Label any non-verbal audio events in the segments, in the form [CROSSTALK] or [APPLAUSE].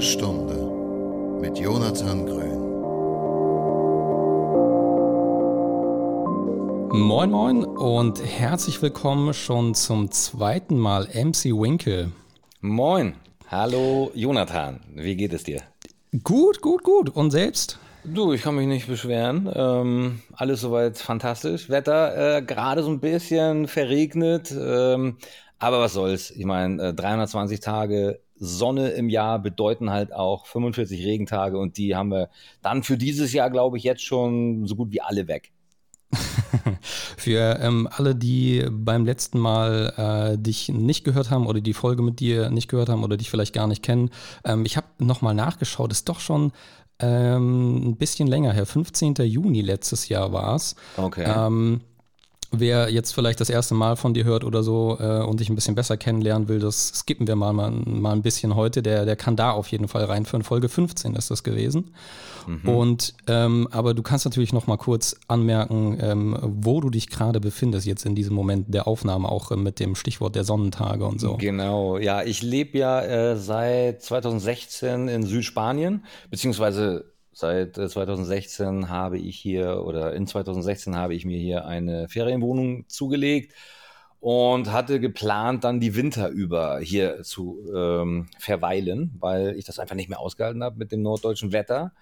Stunde mit Jonathan Grün. Moin Moin und herzlich willkommen schon zum zweiten Mal MC Winkel. Moin, hallo Jonathan, wie geht es dir? Gut, gut, gut. Und selbst? Du, ich kann mich nicht beschweren. Ähm, alles soweit fantastisch. Wetter äh, gerade so ein bisschen verregnet. Ähm, aber was soll's? Ich meine, äh, 320 Tage Sonne im Jahr bedeuten halt auch 45 Regentage und die haben wir dann für dieses Jahr, glaube ich, jetzt schon so gut wie alle weg. [LAUGHS] Für ähm, alle, die beim letzten Mal äh, dich nicht gehört haben oder die Folge mit dir nicht gehört haben oder dich vielleicht gar nicht kennen, ähm, ich habe nochmal nachgeschaut, ist doch schon ähm, ein bisschen länger her, 15. Juni letztes Jahr war es. Okay. Wer jetzt vielleicht das erste Mal von dir hört oder so äh, und dich ein bisschen besser kennenlernen will, das skippen wir mal, mal, mal ein bisschen heute. Der, der kann da auf jeden Fall reinführen. Folge 15 ist das gewesen. Mhm. Und ähm, aber du kannst natürlich noch mal kurz anmerken, ähm, wo du dich gerade befindest jetzt in diesem Moment der Aufnahme, auch äh, mit dem Stichwort der Sonnentage und so. Genau, ja, ich lebe ja äh, seit 2016 in Südspanien, beziehungsweise Seit 2016 äh, habe ich hier oder in 2016 habe ich mir hier eine Ferienwohnung zugelegt und hatte geplant, dann die Winter über hier zu ähm, verweilen, weil ich das einfach nicht mehr ausgehalten habe mit dem norddeutschen Wetter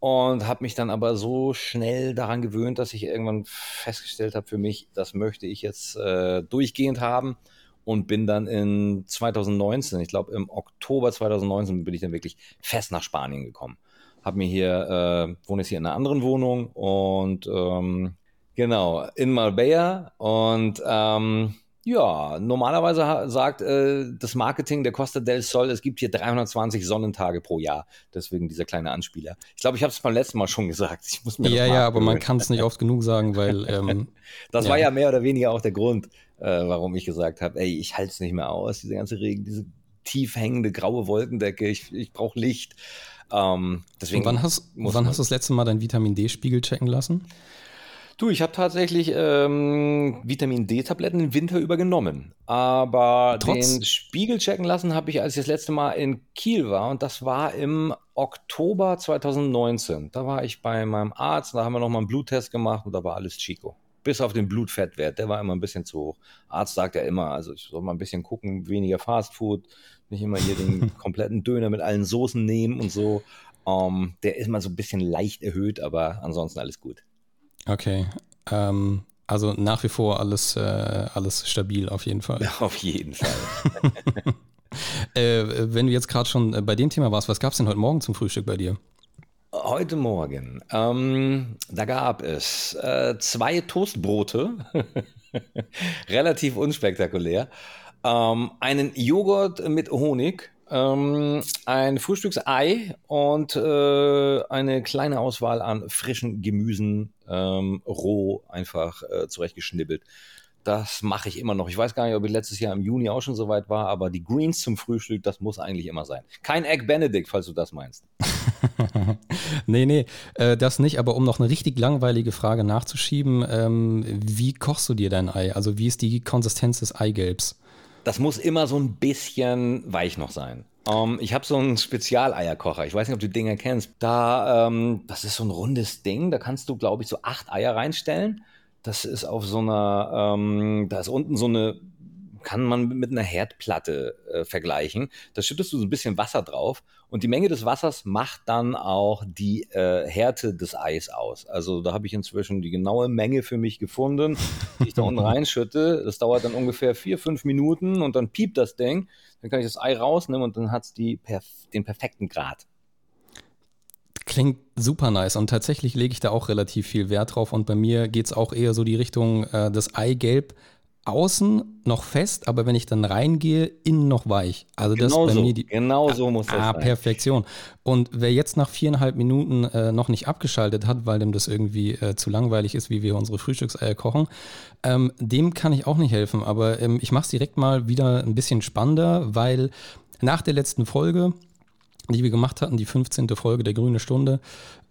und habe mich dann aber so schnell daran gewöhnt, dass ich irgendwann festgestellt habe für mich, das möchte ich jetzt äh, durchgehend haben und bin dann in 2019, ich glaube im Oktober 2019 bin ich dann wirklich fest nach Spanien gekommen habe mir hier, äh, wohne jetzt hier in einer anderen Wohnung und ähm, genau, in Marbella und ähm, ja, normalerweise sagt äh, das Marketing der Costa del Sol, es gibt hier 320 Sonnentage pro Jahr. Deswegen dieser kleine Anspieler. Ich glaube, ich habe es beim letzten Mal schon gesagt. Ich muss mir ja, ja, aber man kann es nicht oft genug sagen, weil. [LAUGHS] Ähm, das ja. war ja mehr oder weniger auch der Grund, äh, warum ich gesagt habe, ey, ich halte es nicht mehr aus, diese ganze Regen, diese tief hängende graue Wolkendecke, ich, ich brauche Licht. Ähm, deswegen wann hast, wann hast du das letzte Mal deinen Vitamin D-Spiegel checken lassen? Du, ich habe tatsächlich ähm, Vitamin D-Tabletten im Winter übergenommen. Aber Trotz den Spiegel checken lassen habe ich, als ich das letzte Mal in Kiel war. Und das war im Oktober 2019. Da war ich bei meinem Arzt, da haben wir nochmal einen Bluttest gemacht und da war alles Chico. Bis auf den Blutfettwert, der war immer ein bisschen zu hoch. Arzt sagt ja immer, also ich soll mal ein bisschen gucken, weniger Fastfood, nicht immer hier den [LAUGHS] kompletten Döner mit allen Soßen nehmen und so. Um, ähm, der ist mal so ein bisschen leicht erhöht, aber ansonsten alles gut. Okay. Ähm, also nach wie vor alles, äh, alles stabil auf jeden Fall. [LAUGHS] Auf jeden Fall. [LAUGHS] äh, wenn du jetzt gerade schon bei dem Thema warst, was gab es denn heute Morgen zum Frühstück bei dir? Heute Morgen, ähm, da gab es äh, zwei Toastbrote, relativ unspektakulär, ähm, einen Joghurt mit Honig, ähm, ein Frühstücksei und äh, eine kleine Auswahl an frischen Gemüsen, ähm, roh einfach äh, zurechtgeschnibbelt. Das mache ich immer noch. Ich weiß gar nicht, ob ich letztes Jahr im Juni auch schon so weit war, aber die Greens zum Frühstück, das muss eigentlich immer sein. Kein Egg Benedict, falls du das meinst. [LAUGHS] nee, nee, äh, das nicht. Aber um noch eine richtig langweilige Frage nachzuschieben, ähm, wie kochst du dir dein Ei? Also wie ist die Konsistenz des Eigelbs? Das muss immer so ein bisschen weich noch sein. Um, ähm, ich habe so einen Spezialeierkocher. Ich weiß nicht, ob du Dinger kennst. Da, ähm, das ist so ein rundes Ding. Da kannst du, glaube ich, so acht Eier reinstellen. Das ist auf so einer, ähm, da ist unten so eine, kann man mit einer Herdplatte äh, vergleichen. Da schüttest du so ein bisschen Wasser drauf und die Menge des Wassers macht dann auch die äh, Härte des Eis aus. Also da habe ich inzwischen die genaue Menge für mich gefunden, die ich da unten [LAUGHS] reinschütte. Das dauert dann ungefähr vier, fünf Minuten und dann piept das Ding. Dann kann ich das Ei rausnehmen und dann hat es perf den perfekten Grad. Klingt super nice und tatsächlich lege ich da auch relativ viel Wert drauf und bei mir geht es auch eher so die Richtung, äh, das Eigelb außen noch fest, aber wenn ich dann reingehe, innen noch weich. Also das genau bei so, mir die genau so muss das ah, sein. Perfektion. Und wer jetzt nach viereinhalb Minuten äh, noch nicht abgeschaltet hat, weil dem das irgendwie äh, zu langweilig ist, wie wir unsere Frühstückseier kochen, ähm, dem kann ich auch nicht helfen. Aber ähm, ich mache es direkt mal wieder ein bisschen spannender, weil nach der letzten Folge die wir gemacht hatten, die 15. Folge der Grüne Stunde.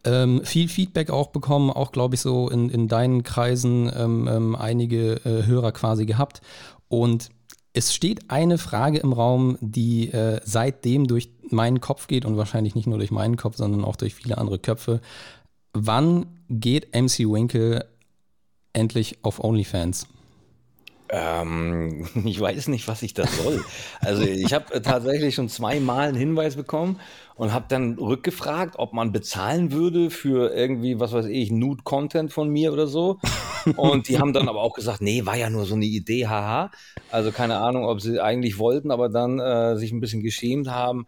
Ähm, viel Feedback auch bekommen, auch glaube ich so in, in deinen Kreisen ähm, ähm, einige äh, Hörer quasi gehabt. Und es steht eine Frage im Raum, die äh, seitdem durch meinen Kopf geht und wahrscheinlich nicht nur durch meinen Kopf, sondern auch durch viele andere Köpfe. Wann geht MC Winkle endlich auf OnlyFans? Ähm, [LAUGHS] ich weiß nicht, was ich da soll. Also ich habe tatsächlich schon zweimal einen Hinweis bekommen und habe dann rückgefragt, ob man bezahlen würde für irgendwie, was weiß ich, Nude-Content von mir oder so. Und die haben dann aber auch gesagt, nee, war ja nur so eine Idee, haha. Also keine Ahnung, ob sie eigentlich wollten, aber dann äh, sich ein bisschen geschämt haben.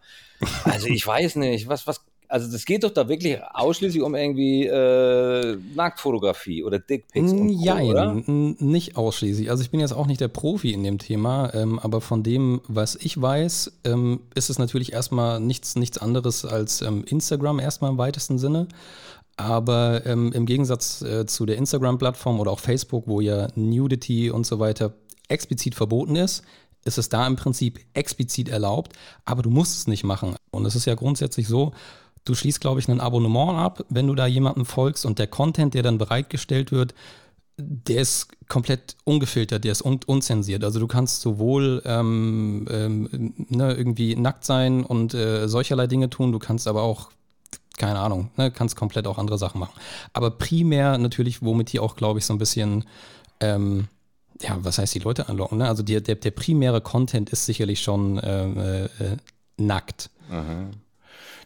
Also ich weiß nicht, was, was also das geht doch da wirklich ausschließlich um irgendwie äh, Nacktfotografie oder Dickpics und Co, Ja, oder? nicht ausschließlich. Also ich bin jetzt auch nicht der Profi in dem Thema, ähm, aber von dem, was ich weiß, ähm, ist es natürlich erstmal nichts, nichts anderes als ähm, Instagram erstmal im weitesten Sinne. Aber ähm, im Gegensatz äh, zu der Instagram-Plattform oder auch Facebook, wo ja Nudity und so weiter explizit verboten ist, ist es da im Prinzip explizit erlaubt, aber du musst es nicht machen. Und es ist ja grundsätzlich so, Du schließt, glaube ich, ein Abonnement ab, wenn du da jemandem folgst und der Content, der dann bereitgestellt wird, der ist komplett ungefiltert, der ist un unzensiert. Also du kannst sowohl ähm, ähm, ne, irgendwie nackt sein und äh, solcherlei Dinge tun, du kannst aber auch, keine Ahnung, ne, kannst komplett auch andere Sachen machen. Aber primär natürlich, womit die auch, glaube ich, so ein bisschen, ähm, ja, was heißt die Leute anlocken? Ne? Also die, der, der primäre Content ist sicherlich schon äh, äh, nackt. Aha.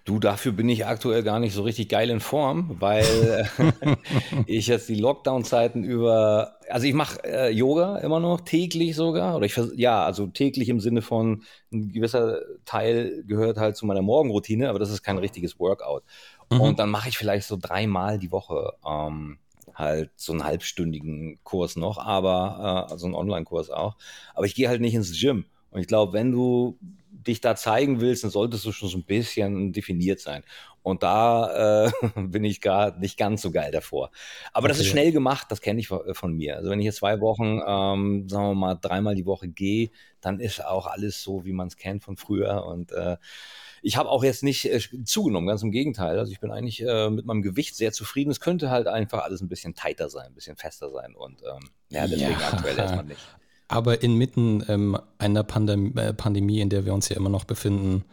Du, dafür bin ich aktuell gar nicht so richtig geil in Form, weil [LAUGHS] ich jetzt die Lockdown-Zeiten über, also ich mache äh, Yoga immer noch täglich sogar, oder ich ja, also täglich im Sinne von ein gewisser Teil gehört halt zu meiner Morgenroutine, aber das ist kein richtiges Workout. Mhm. Und dann mache ich vielleicht so dreimal die Woche ähm, halt so einen halbstündigen Kurs noch, aber äh, also einen Online-Kurs auch. Aber ich gehe halt nicht ins Gym. Und ich glaube, wenn du dich da zeigen willst, dann solltest du schon so ein bisschen definiert sein. Und da äh, [LAUGHS] bin ich gerade nicht ganz so geil davor. Aber okay. das ist schnell gemacht, das kenne ich von, von, mir. Also wenn ich jetzt zwei Wochen, ähm, sagen wir mal, dreimal die Woche gehe, dann ist auch alles so, wie man es kennt von früher. Und äh, ich habe auch jetzt nicht äh, zugenommen, ganz im Gegenteil. Also ich bin eigentlich äh, mit meinem Gewicht sehr zufrieden. Es könnte halt einfach alles ein bisschen tighter sein, ein bisschen fester sein. Und ähm, ja, deswegen ja. aktuell erstmal nicht. [LAUGHS] Aber inmitten ähm, einer Pandem äh, Pandemie, in der wir uns ja immer noch befinden,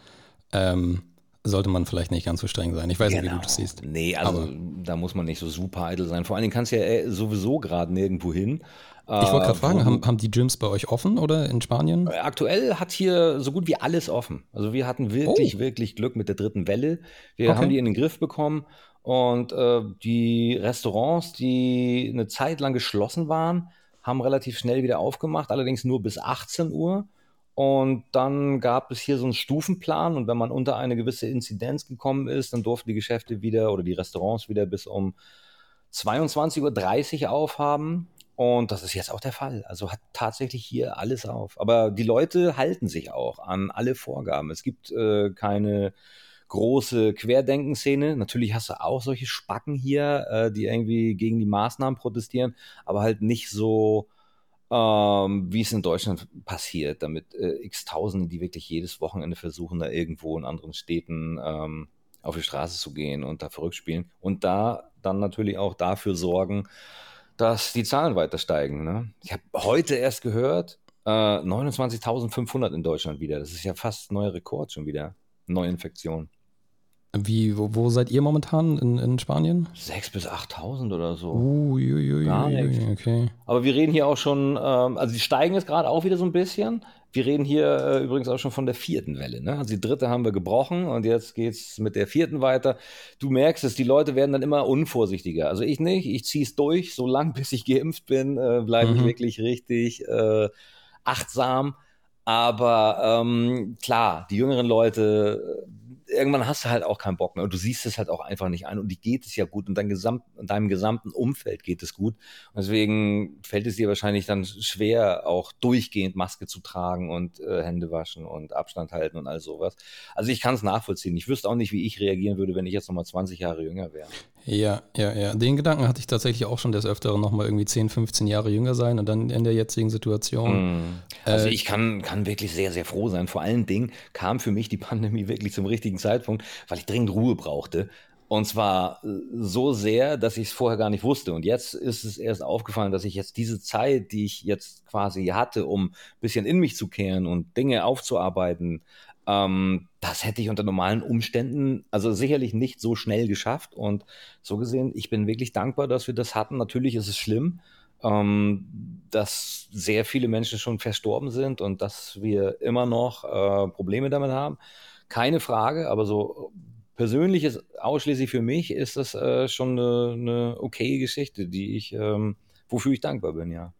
ähm, sollte man vielleicht nicht ganz so streng sein. Ich weiß genau. nicht, wie du das genau. siehst. Nee, also Aber da muss man nicht so super eitel sein. Vor allen Dingen kannst du ja äh, sowieso gerade nirgendwo hin. Ich wollte gerade fragen, haben, haben, die Gyms bei euch offen oder in Spanien? Äh, aktuell hat hier so gut wie alles offen. Also wir hatten wirklich, oh. wirklich Glück mit der dritten Welle. Wir okay. haben die in den Griff bekommen und äh, die Restaurants, die eine Zeit lang geschlossen waren, haben relativ schnell wieder aufgemacht, allerdings nur bis 18 Uhr. Und dann gab es hier so einen Stufenplan und wenn man unter eine gewisse Inzidenz gekommen ist, dann durften die Geschäfte wieder oder die Restaurants wieder bis um 22.30 Uhr aufhaben. Und das ist jetzt auch der Fall. Also hat tatsächlich hier alles auf. Aber die Leute halten sich auch an alle Vorgaben. Es gibt äh, keine große Querdenkenszene. Natürlich hast du auch solche Spacken hier, äh, die irgendwie gegen die Maßnahmen protestieren, aber halt nicht so, ähm, wie es in Deutschland passiert, damit äh, x Tausende, die wirklich jedes Wochenende versuchen, da irgendwo in anderen Städten ähm, auf die Straße zu gehen und da verrückt spielen und da dann natürlich auch dafür sorgen, dass die Zahlen weiter steigen. Ne? Ich habe heute erst gehört, äh, 29.500 in Deutschland wieder. Das ist ja fast neuer Rekord schon wieder. Neuinfektionen. Wie, wo, wo, seid ihr momentan in, in Spanien? 6.000 bis 8.000 oder so. Uiuiui, Gar nichts. Okay. Aber wir reden hier auch schon, ähm, also die steigen jetzt gerade auch wieder so ein bisschen. Wir reden hier äh, übrigens auch schon von der vierten Welle. Ne? Also die dritte haben wir gebrochen und jetzt geht es mit der vierten weiter. Du merkst es, die Leute werden dann immer unvorsichtiger. Also ich nicht, ich ziehe es durch, so lange [LAUGHS] bis ich geimpft bin, äh, bleibe mhm. ich wirklich richtig äh, achtsam. Aber ähm, klar, die jüngeren Leute irgendwann hast du halt auch keinen Bock mehr und du siehst es halt auch einfach nicht ein und die geht es ja gut und dein Gesamt, in deinem gesamten Umfeld geht es gut. Und deswegen fällt es dir wahrscheinlich dann schwer, auch durchgehend Maske zu tragen und äh, Hände waschen und Abstand halten und all sowas. Also ich kann es nachvollziehen. Ich wüsste auch nicht, wie ich reagieren würde, wenn ich jetzt nochmal 20 Jahre jünger wäre. Ja, ja, ja. Den Gedanken hatte ich tatsächlich auch schon des Öfteren nochmal irgendwie 10, 15 Jahre jünger sein und dann in der jetzigen Situation. Mm. Also äh, ich kann, kann wirklich sehr, sehr froh sein. Vor allen Dingen kam für mich die Pandemie wirklich zum richtigen Zeitpunkt, weil ich dringend Ruhe brauchte. Und zwar äh, so sehr, dass ich es vorher gar nicht wusste. Und jetzt ist es erst aufgefallen, dass ich jetzt diese Zeit, die ich jetzt quasi hatte, um ein bisschen in mich zu kehren und Dinge aufzuarbeiten, ähm, das hätte ich unter normalen Umständen also sicherlich nicht so schnell geschafft. Und so gesehen, ich bin wirklich dankbar, dass wir das hatten. Natürlich ist es schlimm, ähm, dass sehr viele Menschen schon verstorben sind und dass wir immer noch äh, Probleme damit haben. Keine Frage, aber so persönliches, ausschließlich für mich, ist das äh, schon eine, eine okay Geschichte, die ich, ähm, wofür ich dankbar bin, ja.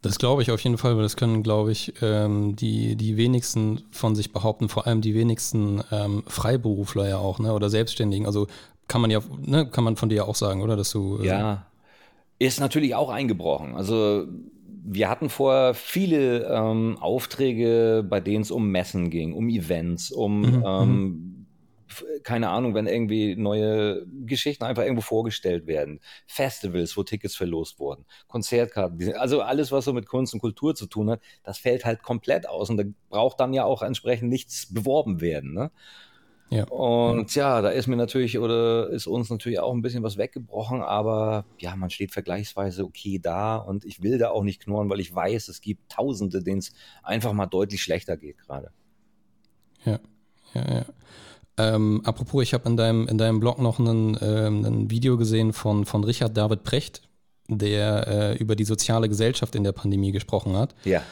Das glaube ich auf jeden Fall, weil das können, glaube ich, ähm, die, die wenigsten von sich behaupten, vor allem die wenigsten ähm, Freiberufler ja auch, ne? Oder Selbstständigen. Also kann man ja, ne, kann man von dir ja auch sagen, oder? Dass du. Äh ja, ist natürlich auch eingebrochen. Also wir hatten vorher viele ähm, Aufträge, bei denen es um Messen ging, um Events, um mhm, ähm, mhm keine Ahnung, wenn irgendwie neue Geschichten einfach irgendwo vorgestellt werden, Festivals, wo Tickets verlost wurden, Konzertkarten, also alles, was so mit Kunst und Kultur zu tun hat, das fällt halt komplett aus und da braucht dann ja auch entsprechend nichts beworben werden. Ne? Ja. Und ja. ja, da ist mir natürlich oder ist uns natürlich auch ein bisschen was weggebrochen, aber ja, man steht vergleichsweise okay da und ich will da auch nicht knurren, weil ich weiß, es gibt Tausende, denen es einfach mal deutlich schlechter geht gerade. Ja, ja, ja. Ähm, apropos, ich habe in deinem, in deinem Blog noch einen, ähm, ein Video gesehen von, von Richard David Precht, der äh, über die soziale Gesellschaft in der Pandemie gesprochen hat. Ja.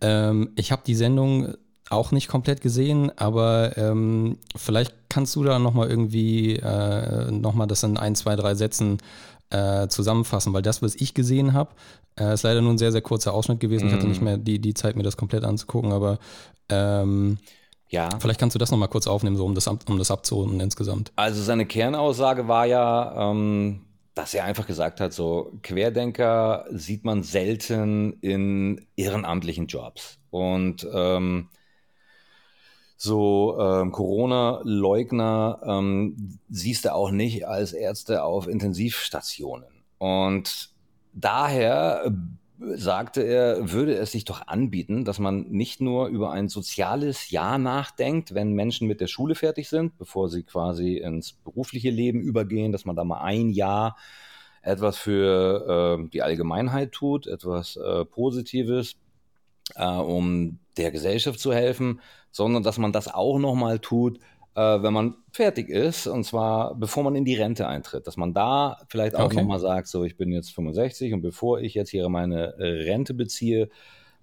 Ähm, ich habe die Sendung auch nicht komplett gesehen, aber ähm, vielleicht kannst du da nochmal irgendwie äh, nochmal das in ein, zwei, drei Sätzen äh, zusammenfassen, weil das, was ich gesehen habe, äh, ist leider nur ein sehr, sehr kurzer Ausschnitt gewesen. Mm. Ich hatte nicht mehr die, die Zeit, mir das komplett anzugucken, aber ähm, ja. Vielleicht kannst du das nochmal kurz aufnehmen, so um das, um das abzurunden insgesamt. Also seine Kernaussage war ja, ähm, dass er einfach gesagt hat, so Querdenker sieht man selten in ehrenamtlichen Jobs. Und ähm, so ähm, Corona-Leugner ähm, siehst du auch nicht als Ärzte auf Intensivstationen. Und daher sagte er, würde es sich doch anbieten, dass man nicht nur über ein soziales Jahr nachdenkt, wenn Menschen mit der Schule fertig sind, bevor sie quasi ins berufliche Leben übergehen, dass man da mal ein Jahr etwas für äh, die Allgemeinheit tut, etwas äh, Positives, äh, um der Gesellschaft zu helfen, sondern dass man das auch nochmal tut, äh, wenn man fertig ist, und zwar bevor man in die Rente eintritt, dass man da vielleicht auch okay. nochmal sagt, so ich bin jetzt 65 und bevor ich jetzt hier meine äh, Rente beziehe,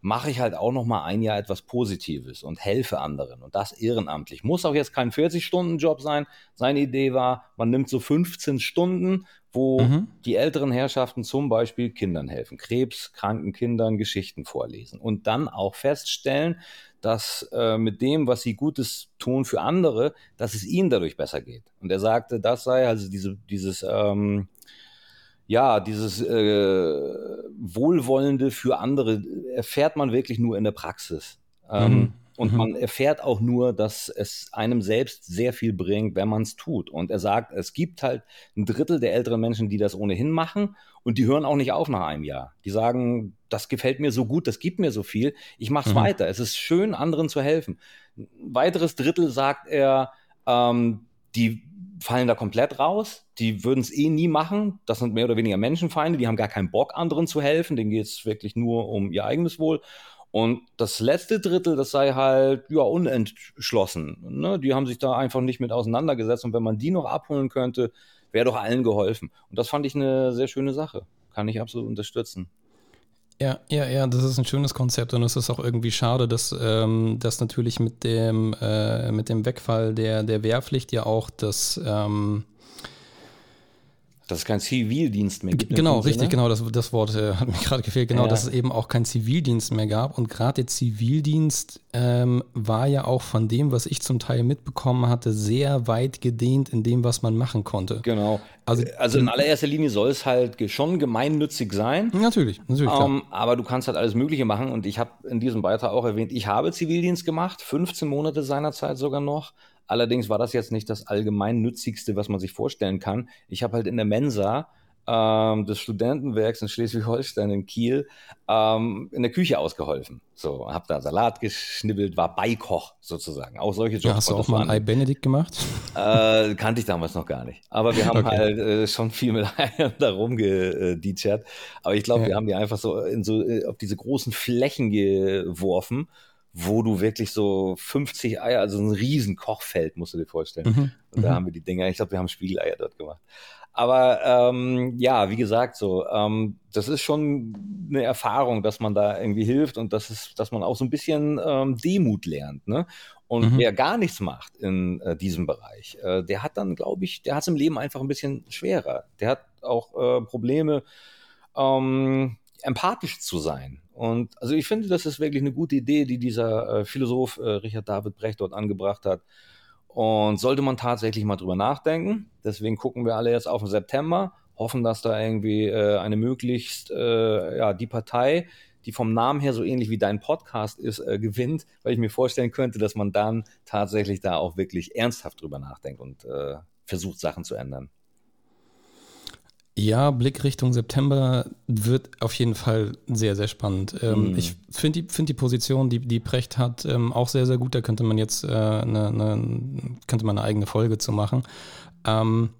mache ich halt auch noch mal ein Jahr etwas Positives und helfe anderen und das ehrenamtlich. Muss auch jetzt kein 40-Stunden-Job sein. Seine Idee war, man nimmt so 15 Stunden, wo mhm. die älteren Herrschaften zum Beispiel Kindern helfen, krebskranken Kindern Geschichten vorlesen und dann auch feststellen, dass äh, mit dem, was sie Gutes tun für andere, dass es ihnen dadurch besser geht. Und er sagte, das sei also diese, dieses, ähm, ja, dieses äh, Wohlwollende für andere erfährt man wirklich nur in der Praxis. Ähm, mhm. Und mhm. man erfährt auch nur, dass es einem selbst sehr viel bringt, wenn man es tut. Und er sagt, es gibt halt ein Drittel der älteren Menschen, die das ohnehin machen und die hören auch nicht auf nach einem Jahr. Die sagen, das gefällt mir so gut, das gibt mir so viel, ich mache es mhm. weiter. Es ist schön, anderen zu helfen. Ein weiteres Drittel sagt er, ähm, die fallen da komplett raus. Die würden es eh nie machen. Das sind mehr oder weniger Menschenfeinde, die haben gar keinen Bock, anderen zu helfen. Denen geht es wirklich nur um ihr eigenes Wohl. Und das letzte Drittel, das sei halt ja unentschlossen. Ne? Die haben sich da einfach nicht mit auseinandergesetzt. Und wenn man die noch abholen könnte, wäre doch allen geholfen. Und das fand ich eine sehr schöne Sache. Kann ich absolut unterstützen. Ja, ja, ja, das ist ein schönes Konzept und es ist auch irgendwie schade, dass, ähm, dass natürlich mit dem, äh, mit dem Wegfall der, der Wehrpflicht ja auch das, ähm, dass es keinen Zivildienst mehr gibt. Genau, richtig, Sinne. genau, das, das Wort äh, hat mir gerade gefehlt. Genau, ja. dass es eben auch keinen Zivildienst mehr gab. Und gerade der Zivildienst ähm, war ja auch von dem, was ich zum Teil mitbekommen hatte, sehr weit gedehnt in dem, was man machen konnte. Genau. Also, also in allererster Linie soll es halt schon gemeinnützig sein. Natürlich, natürlich. Ähm, aber du kannst halt alles Mögliche machen. Und ich habe in diesem Beitrag auch erwähnt, ich habe Zivildienst gemacht, 15 Monate seinerzeit sogar noch. Allerdings war das jetzt nicht das allgemein nützigste, was man sich vorstellen kann. Ich habe halt in der Mensa ähm, des Studentenwerks in Schleswig-Holstein in Kiel ähm, in der Küche ausgeholfen. So, hab da Salat geschnibbelt, war Beikoch sozusagen. Auch solche Jobs. Ja, hast du auch mal ein Ei Benedikt gemacht? [LAUGHS] Äh, kannte ich damals noch gar nicht. Aber wir haben okay. halt äh, schon viel mit [LAUGHS] Eiern da rumgeditschert. Aber ich glaube, ja. wir haben die einfach so, in so äh, auf diese großen Flächen geworfen wo du wirklich so 50 Eier, also ein riesen Kochfeld, musst du dir vorstellen. Mhm. Und da mhm. haben wir die Dinger, ich glaube, wir haben Spiegeleier dort gemacht. Aber ähm, ja, wie gesagt, so, ähm, das ist schon eine Erfahrung, dass man da irgendwie hilft und das ist, dass man auch so ein bisschen ähm, Demut lernt. Ne? Und mhm. wer gar nichts macht in äh, diesem Bereich, äh, der hat dann, glaube ich, der hat es im Leben einfach ein bisschen schwerer. Der hat auch äh, Probleme, ähm, empathisch zu sein. Und also ich finde, das ist wirklich eine gute Idee, die dieser äh, Philosoph äh, Richard David Brecht dort angebracht hat. Und sollte man tatsächlich mal drüber nachdenken. Deswegen gucken wir alle jetzt auf den September, hoffen, dass da irgendwie äh, eine möglichst, äh, ja, die Partei, die vom Namen her so ähnlich wie dein Podcast ist, äh, gewinnt, weil ich mir vorstellen könnte, dass man dann tatsächlich da auch wirklich ernsthaft drüber nachdenkt und äh, versucht, Sachen zu ändern. Ja, Blick Richtung September wird auf jeden Fall sehr, sehr spannend. Ähm, mm. Ich finde die, find die Position, die, die Precht hat, ähm, auch sehr, sehr gut. Da könnte man jetzt äh, eine, eine, könnte man eine eigene Folge zu machen. Ähm,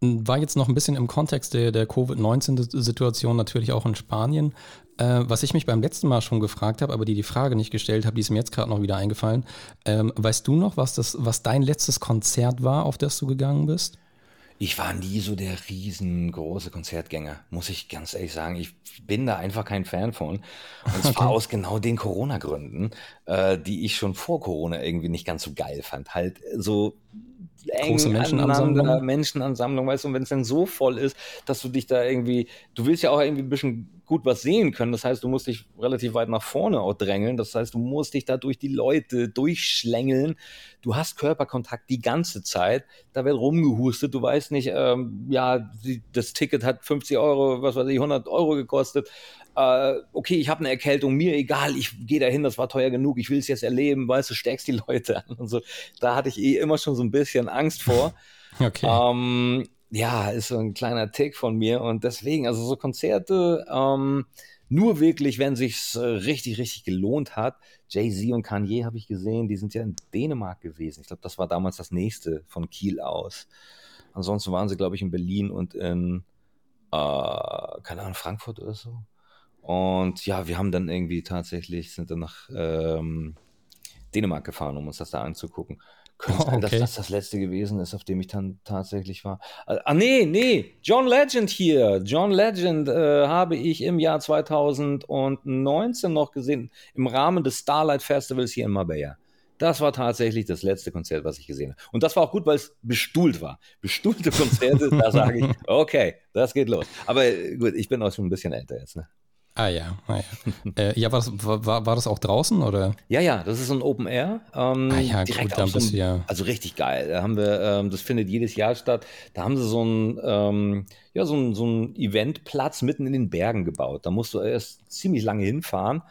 war jetzt noch ein bisschen im Kontext der, der Covid-19-Situation natürlich auch in Spanien. Äh, was ich mich beim letzten Mal schon gefragt habe, aber die die Frage nicht gestellt habe, die ist mir jetzt gerade noch wieder eingefallen. Ähm, weißt du noch, was, das, was dein letztes Konzert war, auf das du gegangen bist? Ich war nie so der riesengroße Konzertgänger, muss ich ganz ehrlich sagen. Ich bin da einfach kein Fan von. Und zwar okay. aus genau den Corona-Gründen, äh, die ich schon vor Corona irgendwie nicht ganz so geil fand. Halt so große Menschenansammlung. Menschenansammlung, weißt du, und wenn es dann so voll ist, dass du dich da irgendwie, du willst ja auch irgendwie ein bisschen gut was sehen können. Das heißt, du musst dich relativ weit nach vorne auch drängeln. Das heißt, du musst dich da durch die Leute durchschlängeln. Du hast Körperkontakt die ganze Zeit. Da wird rumgehustet. Du weißt nicht, ähm, ja, die, das Ticket hat 50 Euro, was weiß ich, 100 Euro gekostet. Äh, okay, ich habe eine Erkältung, mir egal, ich gehe dahin, das war teuer genug, ich will es jetzt erleben, weißt du, steckst die Leute an und so. Da hatte ich eh immer schon so ein bisschen Angst vor. [LAUGHS] Okay. Ähm, ja, ist so ein kleiner Tick von mir und deswegen, also so Konzerte, ähm, nur wirklich, wenn sich's äh, richtig, richtig gelohnt hat. Jay-Z und Kanye habe ich gesehen, die sind ja in Dänemark gewesen. Ich glaube, das war damals das nächste von Kiel aus. Ansonsten waren sie, glaube ich, in Berlin und in, äh, keine Ahnung, Frankfurt oder so. Und ja, wir haben dann irgendwie tatsächlich, sind dann nach ähm, Dänemark gefahren, um uns das da anzugucken. Könnte oh, okay. dass das das letzte gewesen ist, auf dem ich dann tatsächlich war. Äh, ah, nee, nee, John Legend hier. John Legend äh, habe ich im Jahr 2019 noch gesehen, im Rahmen des Starlight Festivals hier in Marbella. Das war tatsächlich das letzte Konzert, was ich gesehen habe. Und das war auch gut, weil es bestuhlt war. Bestuhlte Konzerte, da sage ich, [LAUGHS] okay, das geht los. Aber äh, gut, ich bin auch schon ein bisschen älter jetzt. Ne? Ah ja, ah, ja. [LAUGHS] äh, ja war, das, war, war das auch draußen oder? Ja, ja, das ist ein Open Air. Ähm, ah ja, direkt gut, dann bist so ja. Also richtig geil. Da haben wir, ähm, das findet jedes Jahr statt. Da haben sie so ein, ähm, ja, so ein, so ein Eventplatz mitten in den Bergen gebaut. Da musst du erst ziemlich lange hinfahren.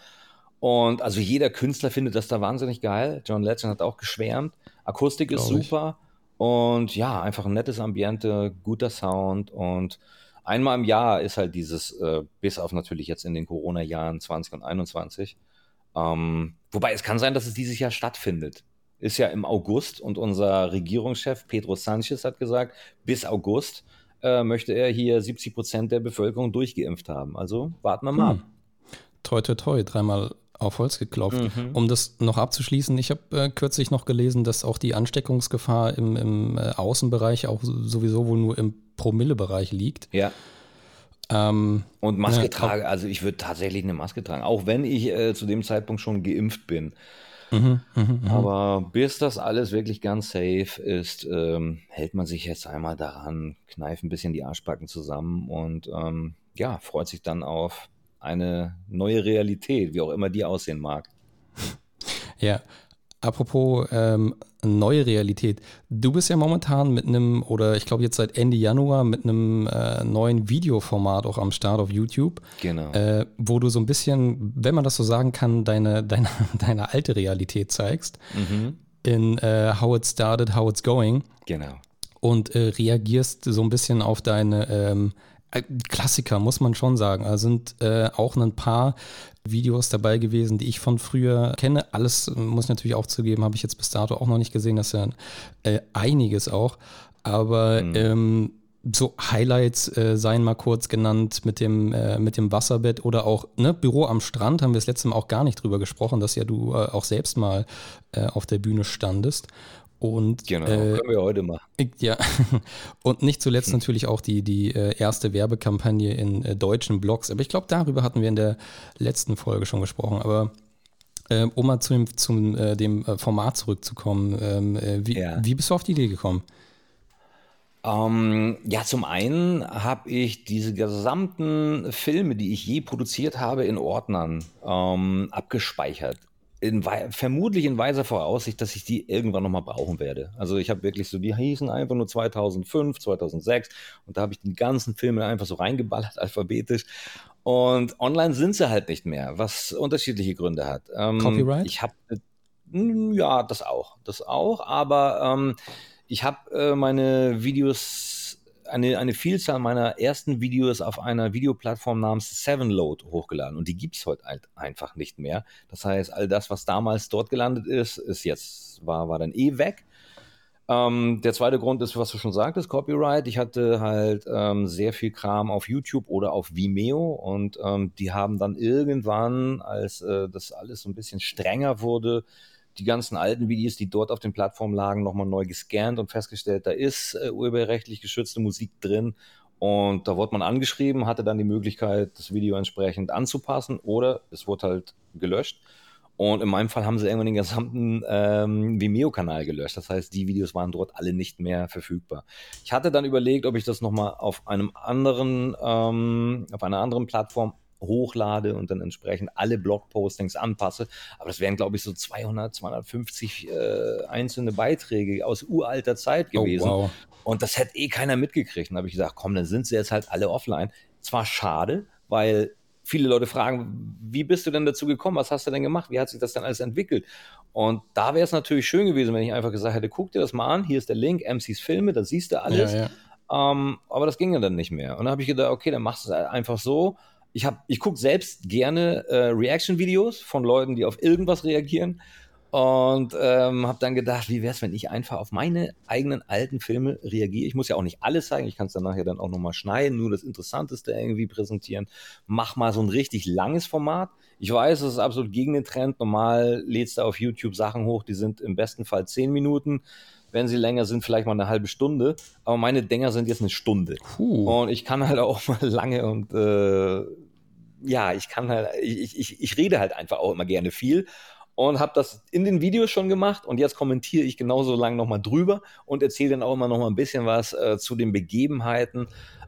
Und also jeder Künstler findet das da wahnsinnig geil. John Legend hat auch geschwärmt. Akustik ist Glaube super. Ich. Und ja, einfach ein nettes Ambiente, guter Sound und einmal im Jahr ist halt dieses, äh, bis auf natürlich jetzt in den Corona-Jahren 20 und 21. Ähm, wobei es kann sein, dass es dieses Jahr stattfindet. Ist ja im August und unser Regierungschef Pedro Sanchez hat gesagt, bis August äh, möchte er hier 70 Prozent der Bevölkerung durchgeimpft haben. Also warten wir mal hm. Toi, toi, toi, dreimal auf Holz geklopft. Mhm. Um das noch abzuschließen, ich habe äh, kürzlich noch gelesen, dass auch die Ansteckungsgefahr im, im äh, Außenbereich auch sowieso wohl nur im Promillebereich liegt. Ja. Ähm, und Maske ja, trage, also ich würde tatsächlich eine Maske tragen, auch wenn ich äh, zu dem Zeitpunkt schon geimpft bin. Mhm, mh, mh. Aber bis das alles wirklich ganz safe ist, ähm, hält man sich jetzt einmal daran, kneift ein bisschen die Arschbacken zusammen und ähm, ja, freut sich dann auf eine neue Realität, wie auch immer die aussehen mag. Ja, apropos ähm, neue Realität. Du bist ja momentan mit einem, oder ich glaube jetzt seit Ende Januar mit einem äh, neuen Videoformat auch am Start auf YouTube. Genau. Äh, wo du so ein bisschen, wenn man das so sagen kann, deine, [LAUGHS] deine, deine alte Realität zeigst. Mhm. In äh, How It Started, How It's Going. Genau. und äh, reagierst so ein bisschen auf deine ähm, äh, Klassiker, muss man schon sagen. Also sind äh, auch ein paar Videos dabei gewesen, die ich von früher kenne. Alles äh, muss ich natürlich auch zugeben, habe ich jetzt bis dato auch noch nicht gesehen. Das ist ja äh, einiges auch. Aber mhm. ähm, so Highlights äh, seien mal kurz genannt mit dem, äh, mit dem Wasserbett oder auch ne, Büro am Strand, haben wir das letzte Mal auch gar nicht drüber gesprochen, dass ja du äh, auch selbst mal äh, auf der Bühne standest. Und, genau, äh, können wir heute machen. Ja, [LAUGHS] und nicht zuletzt hm. natürlich auch die, die äh, erste Werbekampagne in deutschen Blogs. Aber ich glaube, darüber hatten wir in der letzten Folge schon gesprochen. Aber um mal zu dem, zum, dem Format zurückzukommen, ähm, wie, ja. wie bist du auf die Idee gekommen? Ähm, ja, zum einen habe ich diese gesamten Filme, die ich je produziert habe, in Ordnern ähm, abgespeichert. In, vermutlich in weiser Voraussicht, dass ich die irgendwann nochmal brauchen werde. Also ich habe wirklich so, die hießen einfach nur 2005, 2006 und da habe ich die ganzen Filme einfach so reingeballert, [LAUGHS] alphabetisch. Und online sind sie halt nicht mehr, was unterschiedliche Gründe hat. Ähm, Copyright? Ich habe, ja, das auch, das auch, aber ähm, ich habe äh, meine Videos, eine, eine Vielzahl meiner ersten Videos auf einer Videoplattform namens Sevenload hochgeladen und die gibt es heute halt einfach nicht mehr. Das heißt, all das, was damals dort gelandet ist, ist jetzt, war, war dann eh weg. Ähm, der zweite Grund ist, was du schon sagtest, Copyright. Ich hatte halt ähm, sehr viel Kram auf YouTube oder auf Vimeo und ähm, die haben dann irgendwann, als äh, das alles so ein bisschen strenger wurde, die ganzen alten Videos, die dort auf den Plattformen lagen, nochmal neu gescannt und festgestellt, da ist äh, urheberrechtlich geschützte Musik drin. Und da wurde man angeschrieben, hatte dann die Möglichkeit, das Video entsprechend anzupassen oder es wurde halt gelöscht. Und in meinem Fall haben sie irgendwann den gesamten ähm, Vimeo-Kanal gelöscht. Das heißt, die Videos waren dort alle nicht mehr verfügbar. Ich hatte dann überlegt, ob ich das nochmal auf einem anderen, ähm, auf einer anderen Plattform hochlade und dann entsprechend alle Blogpostings anpasse. Aber das wären, glaube ich, so 200, 250 äh, einzelne Beiträge aus uralter Zeit oh, gewesen. Oh, wow. Und das hätte eh keiner mitgekriegt. Und da habe ich gesagt, komm, dann sind sie jetzt halt alle offline. Zwar schade, weil viele Leute fragen, wie bist du denn dazu gekommen? Was hast du denn gemacht? Wie hat sich das denn alles entwickelt? Und da wäre es natürlich schön gewesen, wenn ich einfach gesagt hätte, guck dir das mal an, hier ist der Link, MCs Filme, da siehst du alles. Ja, ja. Ähm, aber das ging ja dann nicht mehr. Und dann habe ich gedacht, okay, dann machst du es einfach so ich, hab, ich gucke selbst gerne äh, Reaction-Videos von Leuten, die auf irgendwas reagieren. Und ähm, habe dann gedacht, wie wäre es, wenn ich einfach auf meine eigenen alten Filme reagiere? Ich muss ja auch nicht alles zeigen, ich kann es dann nachher dann auch nochmal schneiden, nur das Interessanteste irgendwie präsentieren. Mach mal so ein richtig langes Format. Ich weiß, es ist absolut gegen den Trend. Normal lädst du auf YouTube Sachen hoch, die sind im besten Fall zehn Minuten wenn sie länger sind, vielleicht mal eine halbe Stunde. Aber meine Dinger sind jetzt eine Stunde. Puh. Und ich kann halt auch [LAUGHS] mal lange und äh, ja, ich kann halt, ich, ich, ich rede halt einfach auch immer gerne viel und habe das in den Videos schon gemacht und jetzt kommentiere ich genauso lange nochmal drüber und erzähle dann auch immer noch mal ein bisschen was äh, zu den Begebenheiten,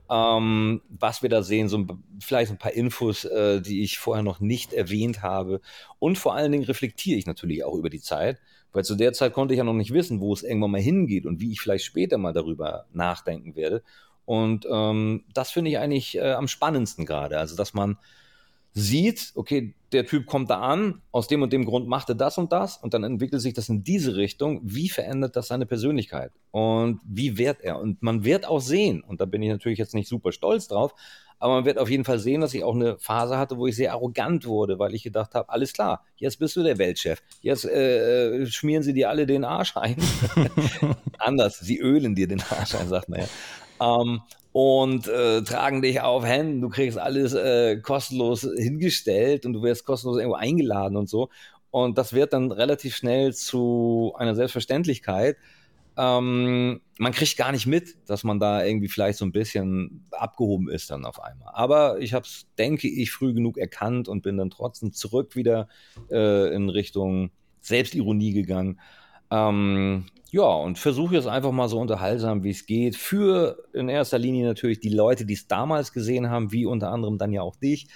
ähm, was wir da sehen, so vielleicht ein paar Infos, äh, die ich vorher noch nicht erwähnt habe und vor allen Dingen reflektiere ich natürlich auch über die Zeit, weil zu der Zeit konnte ich ja noch nicht wissen, wo es irgendwann mal hingeht und wie ich vielleicht später mal darüber nachdenken werde und ähm, das finde ich eigentlich äh, am spannendsten gerade, also dass man sieht, okay, der Typ kommt da an, aus dem und dem Grund macht er das und das und dann entwickelt sich das in diese Richtung. Wie verändert das seine Persönlichkeit und wie wird er? Und man wird auch sehen, und da bin ich natürlich jetzt nicht super stolz drauf, aber man wird auf jeden Fall sehen, dass ich auch eine Phase hatte, wo ich sehr arrogant wurde, weil ich gedacht habe, alles klar, jetzt bist du der Weltchef. Jetzt äh, schmieren sie dir alle den Arsch ein. [LAUGHS] Anders, sie ölen dir den Arsch ein, sagt man ja. Ähm, und äh, tragen dich auf Händen. Du kriegst alles äh, kostenlos hingestellt und du wirst kostenlos irgendwo eingeladen und so. Und das wird dann relativ schnell zu einer Selbstverständlichkeit. Ähm, man kriegt gar nicht mit, dass man da irgendwie vielleicht so ein bisschen abgehoben ist dann auf einmal. Aber ich habe es, denke ich, früh genug erkannt und bin dann trotzdem zurück wieder äh, in Richtung Selbstironie gegangen. Ähm, ja, und versuche jetzt einfach mal so unterhaltsam, wie es geht. Für in erster Linie natürlich die Leute, die es damals gesehen haben, wie unter anderem dann ja auch dich,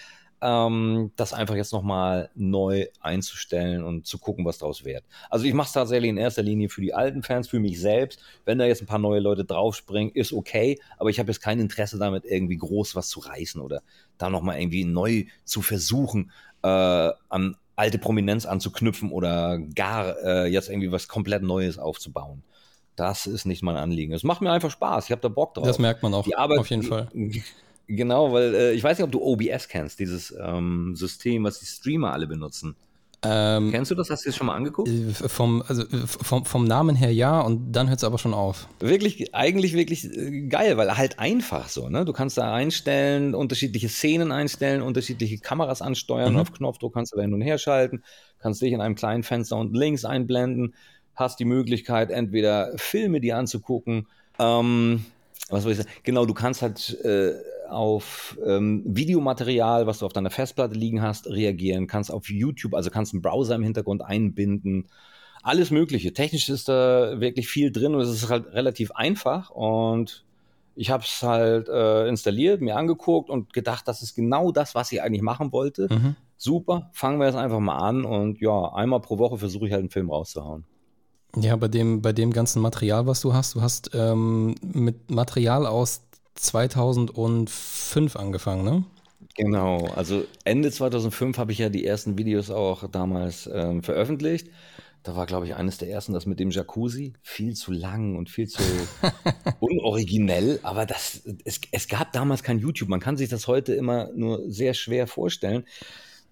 ähm, das einfach jetzt nochmal neu einzustellen und zu gucken, was daraus wird. Also ich mache es tatsächlich in erster Linie für die alten Fans, für mich selbst. Wenn da jetzt ein paar neue Leute draufspringen, ist okay, aber ich habe jetzt kein Interesse damit, irgendwie groß was zu reißen oder da nochmal irgendwie neu zu versuchen, äh, an alte Prominenz anzuknüpfen oder gar äh, jetzt irgendwie was komplett Neues aufzubauen. das ist nicht mein Anliegen. Es macht mir einfach Spaß. Ich habe da Bock drauf. Das merkt man auch Die Arbeit, auf jeden Fall. [LAUGHS] Genau, weil äh, ich weiß nicht, ob du OBS kennst, dieses ähm, System, was die Streamer alle benutzen. Ähm, Kennst du das? Hast du das schon mal angeguckt? äh, vom, also, äh, vom, vom Namen her ja und dann hört es aber schon auf. Wirklich, eigentlich wirklich äh, geil, weil halt einfach so, ne? Du kannst da einstellen, unterschiedliche Szenen einstellen, unterschiedliche Kameras ansteuern, Mhm. auf Knopfdruck kannst du da hin und her schalten, kannst dich in einem kleinen Fenster unten links einblenden, hast die Möglichkeit, entweder Filme dir anzugucken, ähm, was soll ich sagen? Genau, du kannst halt äh, auf ähm, Videomaterial, was du auf deiner Festplatte liegen hast, reagieren, kannst auf YouTube, also kannst einen Browser im Hintergrund einbinden, alles Mögliche. Technisch ist da wirklich viel drin und es ist halt relativ einfach und ich habe es halt äh, installiert, mir angeguckt und gedacht, das ist genau das, was ich eigentlich machen wollte. Mhm. Super, fangen wir jetzt einfach mal an und ja, einmal pro Woche versuche ich halt einen Film rauszuhauen. Ja, bei dem, bei dem ganzen Material, was du hast, du hast ähm, mit Material aus 2005 angefangen, ne? Genau, also Ende 2005 habe ich ja die ersten Videos auch damals ähm, veröffentlicht. Da war, glaube ich, eines der ersten, das mit dem Jacuzzi. Viel zu lang und viel zu [LAUGHS] unoriginell. Aber das, es, es gab damals kein YouTube. Man kann sich das heute immer nur sehr schwer vorstellen,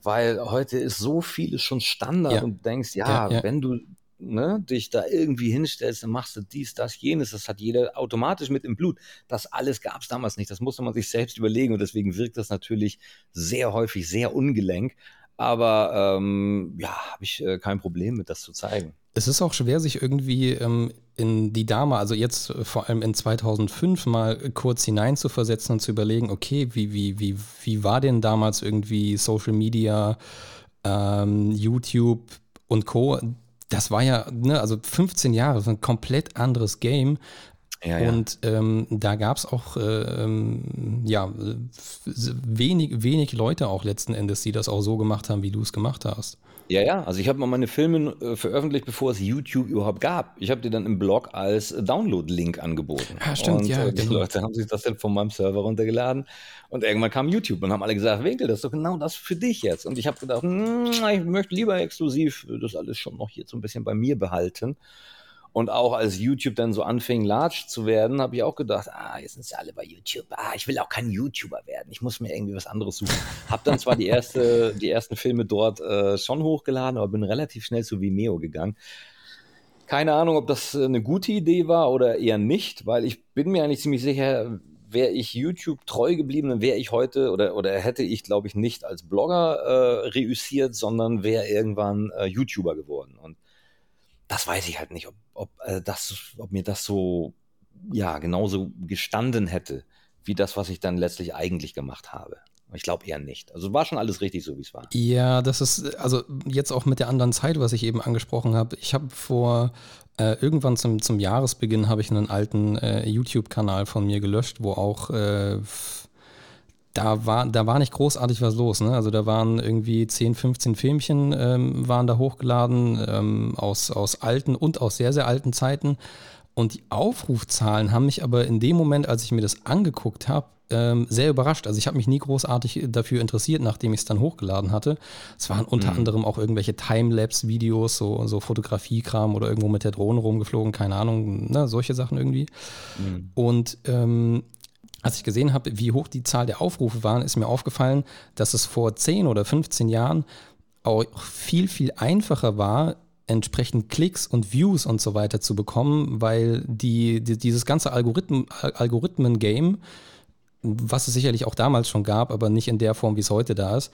weil heute ist so vieles schon Standard Ja. und du denkst, ja, Ja, ja. wenn du ne, dich da irgendwie hinstellst, dann machst du dies, das, jenes. Das hat jeder automatisch mit im Blut. Das alles gab es damals nicht. Das musste man sich selbst überlegen und deswegen wirkt das natürlich sehr häufig sehr ungelenk. Aber ähm, ja, habe ich äh, kein Problem mit, das zu zeigen. Es ist auch schwer, sich irgendwie ähm, in die Dame, also jetzt äh, vor allem in 2005 mal kurz hineinzuversetzen und zu überlegen, okay, wie, wie, wie, wie war denn damals irgendwie Social Media, ähm, YouTube und Co. Das war ja, ne, also 15 Jahre, das ist ein komplett anderes Game. Ja, ja. Und ähm, da gab es auch äh, ähm, ja, wenig, wenig Leute auch letzten Endes, die das auch so gemacht haben, wie du es gemacht hast. Ja, ja, also ich habe mal meine Filme äh, veröffentlicht, bevor es YouTube überhaupt gab. Ich habe die dann im Blog als äh, Download-Link angeboten. Ah, stimmt, und, ja, äh, Die genau. Leute haben sich das dann von meinem Server runtergeladen und irgendwann kam YouTube und haben alle gesagt, Winkel, das ist doch genau das für dich jetzt. Und ich habe gedacht, "Mm, ich möchte lieber exklusiv das alles schon noch hier so ein bisschen bei mir behalten. Und auch als YouTube dann so anfing, large zu werden, habe ich auch gedacht, ah, jetzt sind sie alle bei YouTube. Ah, ich will auch kein YouTuber werden. Ich muss mir irgendwie was anderes suchen. Hab dann zwar die, erste, die ersten Filme dort äh, schon hochgeladen, aber bin relativ schnell zu Vimeo gegangen. Keine Ahnung, ob das äh, eine gute Idee war oder eher nicht, weil ich bin mir eigentlich ziemlich sicher, wäre ich YouTube treu geblieben, dann wäre ich heute oder, oder hätte ich, glaube ich, nicht als Blogger äh, reüssiert, sondern wäre irgendwann äh, YouTuber geworden. Und das weiß ich halt nicht, ob, ob, äh, das, ob mir das so ja genauso gestanden hätte, wie das, was ich dann letztlich eigentlich gemacht habe. Ich glaube eher nicht. Also war schon alles richtig, so wie es war. Ja, das ist, also jetzt auch mit der anderen Zeit, was ich eben angesprochen habe. Ich habe vor, äh, irgendwann zum, zum Jahresbeginn habe ich einen alten äh, YouTube-Kanal von mir gelöscht, wo auch, äh, da war, da war nicht großartig was los. Ne? Also da waren irgendwie 10, 15 Filmchen ähm, waren da hochgeladen ähm, aus, aus alten und aus sehr, sehr alten Zeiten. Und die Aufrufzahlen haben mich aber in dem Moment, als ich mir das angeguckt habe, ähm, sehr überrascht. Also ich habe mich nie großartig dafür interessiert, nachdem ich es dann hochgeladen hatte. Es waren unter anderem auch irgendwelche Timelapse-Videos, so, so Fotografiekram oder irgendwo mit der Drohne rumgeflogen, keine Ahnung, ne, solche Sachen irgendwie. Und ähm, als ich gesehen habe, wie hoch die Zahl der Aufrufe waren, ist mir aufgefallen, dass es vor 10 oder 15 Jahren auch viel, viel einfacher war, entsprechend Klicks und Views und so weiter zu bekommen, weil die, die dieses ganze Algorithmen, Al- Algorithmen-Game, was es sicherlich auch damals schon gab, aber nicht in der Form, wie es heute da ist,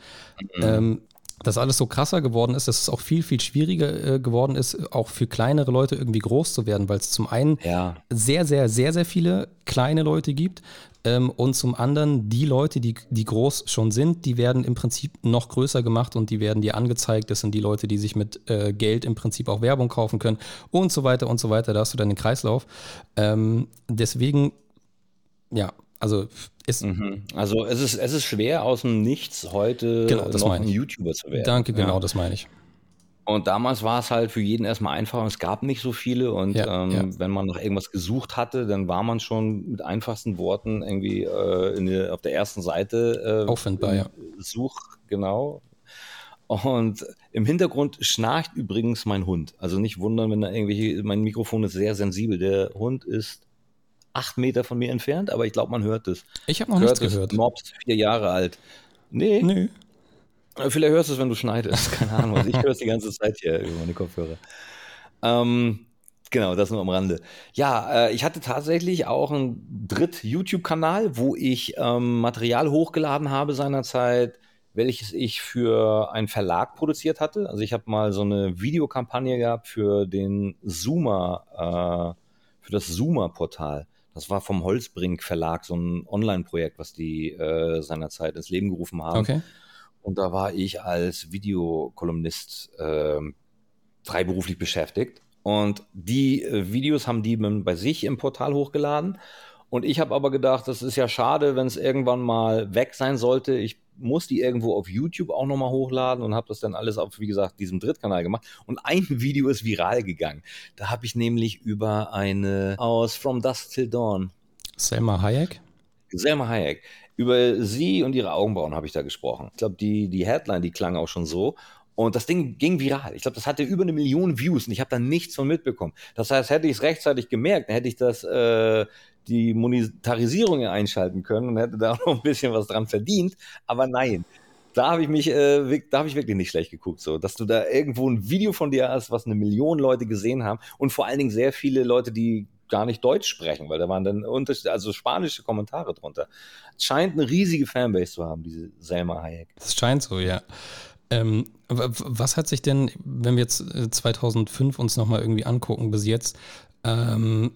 ähm, dass alles so krasser geworden ist, dass es auch viel, viel schwieriger äh, geworden ist, auch für kleinere Leute irgendwie groß zu werden, weil es zum einen Ja. sehr, sehr, sehr, sehr viele kleine Leute gibt. Ähm, und zum anderen die Leute, die, die groß schon sind, die werden im Prinzip noch größer gemacht und die werden dir angezeigt. Das sind die Leute, die sich mit äh, Geld im Prinzip auch Werbung kaufen können und so weiter und so weiter. Da hast du dann den Kreislauf. Ähm, deswegen, ja, also ist, Mhm. Also es ist, es ist schwer, aus dem Nichts heute Genau, noch ein. YouTuber zu werden. danke, genau, Ja. das meine ich. Und damals war es halt für jeden erstmal einfach. Es gab nicht so viele. Und Ja, ähm, ja. wenn man nach irgendwas gesucht hatte, dann war man schon mit einfachsten Worten irgendwie äh, der, auf der ersten Seite äh, Auffindbar, ja. Such, genau. Und im Hintergrund schnarcht übrigens mein Hund. Also nicht wundern, wenn da irgendwelche, mein Mikrofon ist sehr sensibel. Der Hund ist acht Meter von mir entfernt, aber ich glaube, man hört es. Ich habe noch nichts gehört. Mops, vier Jahre alt. Nee. Nee. Vielleicht hörst du es, wenn du schneidest. Keine Ahnung. Also ich höre es die ganze Zeit hier über meine Kopfhörer. Ähm, genau, das nur am Rande. Ja, äh, ich hatte tatsächlich auch einen Dritt-YouTube-Kanal, wo ich ähm, Material hochgeladen habe seinerzeit, welches ich für einen Verlag produziert hatte. Also ich habe mal so eine Videokampagne gehabt für den Zoomer, äh, für das Zoomer-Portal. Das war vom Holzbrink Verlag, so ein Online-Projekt, was die äh, seinerzeit ins Leben gerufen haben. Okay. Und da war ich als Videokolumnist äh, freiberuflich beschäftigt. Und die äh, Videos haben die bei sich im Portal hochgeladen. Und ich habe aber gedacht, das ist ja schade, wenn es irgendwann mal weg sein sollte. Ich muss die irgendwo auf YouTube auch nochmal hochladen und habe das dann alles auf, wie gesagt, diesem Drittkanal gemacht. Und ein [LAUGHS] Video ist viral gegangen. Da habe ich nämlich über eine aus From Dusk Till Dawn. Selma Hayek? Selma Hayek. Über sie und ihre Augenbrauen habe ich da gesprochen. Ich glaube, die, die Headline, die klang auch schon so. Und das Ding ging viral. Ich glaube, das hatte über eine Million Views und ich habe da nichts von mitbekommen. Das heißt, hätte ich es rechtzeitig gemerkt, hätte ich das äh, die Monetarisierung einschalten können und hätte da auch [LAUGHS] noch ein bisschen was dran verdient. Aber nein, da habe ich mich, äh, da habe ich wirklich nicht schlecht geguckt, so, dass du da irgendwo ein Video von dir hast, was eine Million Leute gesehen haben und vor allen Dingen sehr viele Leute, die gar nicht Deutsch sprechen, weil da waren dann Unterschied, also spanische Kommentare drunter. Es scheint eine riesige Fanbase zu haben, diese Selma Hayek. Das scheint so, ja. Ähm, was hat sich denn, wenn wir jetzt 2005 äh, uns nochmal irgendwie angucken bis jetzt, ähm,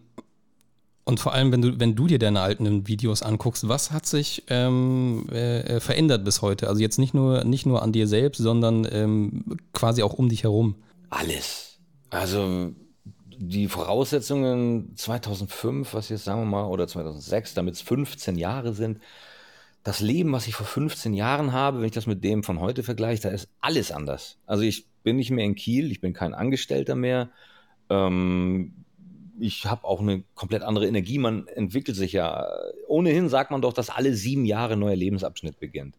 und vor allem, wenn du, wenn du dir deine alten Videos anguckst, was hat sich ähm, äh, verändert bis heute? Also jetzt nicht nur, nicht nur an dir selbst, sondern ähm, quasi auch um dich herum. Alles. Also die Voraussetzungen 2005, was jetzt sagen wir mal, oder 2006, damit es 15 Jahre sind, das Leben, was ich vor 15 Jahren habe, wenn ich das mit dem von heute vergleiche, da ist alles anders. Also ich bin nicht mehr in Kiel, ich bin kein Angestellter mehr. Ähm, ich habe auch eine komplett andere Energie. Man entwickelt sich ja. Ohnehin sagt man doch, dass alle sieben Jahre ein neuer Lebensabschnitt beginnt.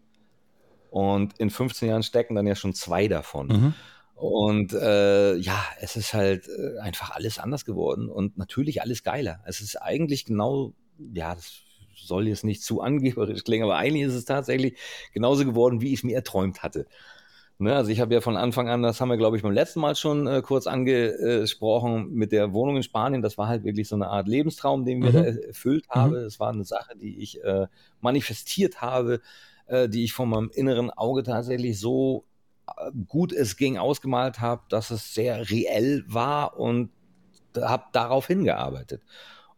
Und in 15 Jahren stecken dann ja schon zwei davon. Mhm. Und äh, ja, es ist halt äh, einfach alles anders geworden und natürlich alles geiler. Es ist eigentlich genau, ja, das soll jetzt nicht zu angeberisch klingen, aber eigentlich ist es tatsächlich genauso geworden, wie ich es mir erträumt hatte. Ne, also ich habe ja von Anfang an, das haben wir, glaube ich, beim letzten Mal schon äh, kurz angesprochen, mit der Wohnung in Spanien. Das war halt wirklich so eine Art Lebenstraum, den wir mhm. da erfüllt habe. Es mhm. war eine Sache, die ich äh, manifestiert habe, äh, die ich von meinem inneren Auge tatsächlich so äh, gut es ging ausgemalt habe, dass es sehr reell war und habe darauf hingearbeitet.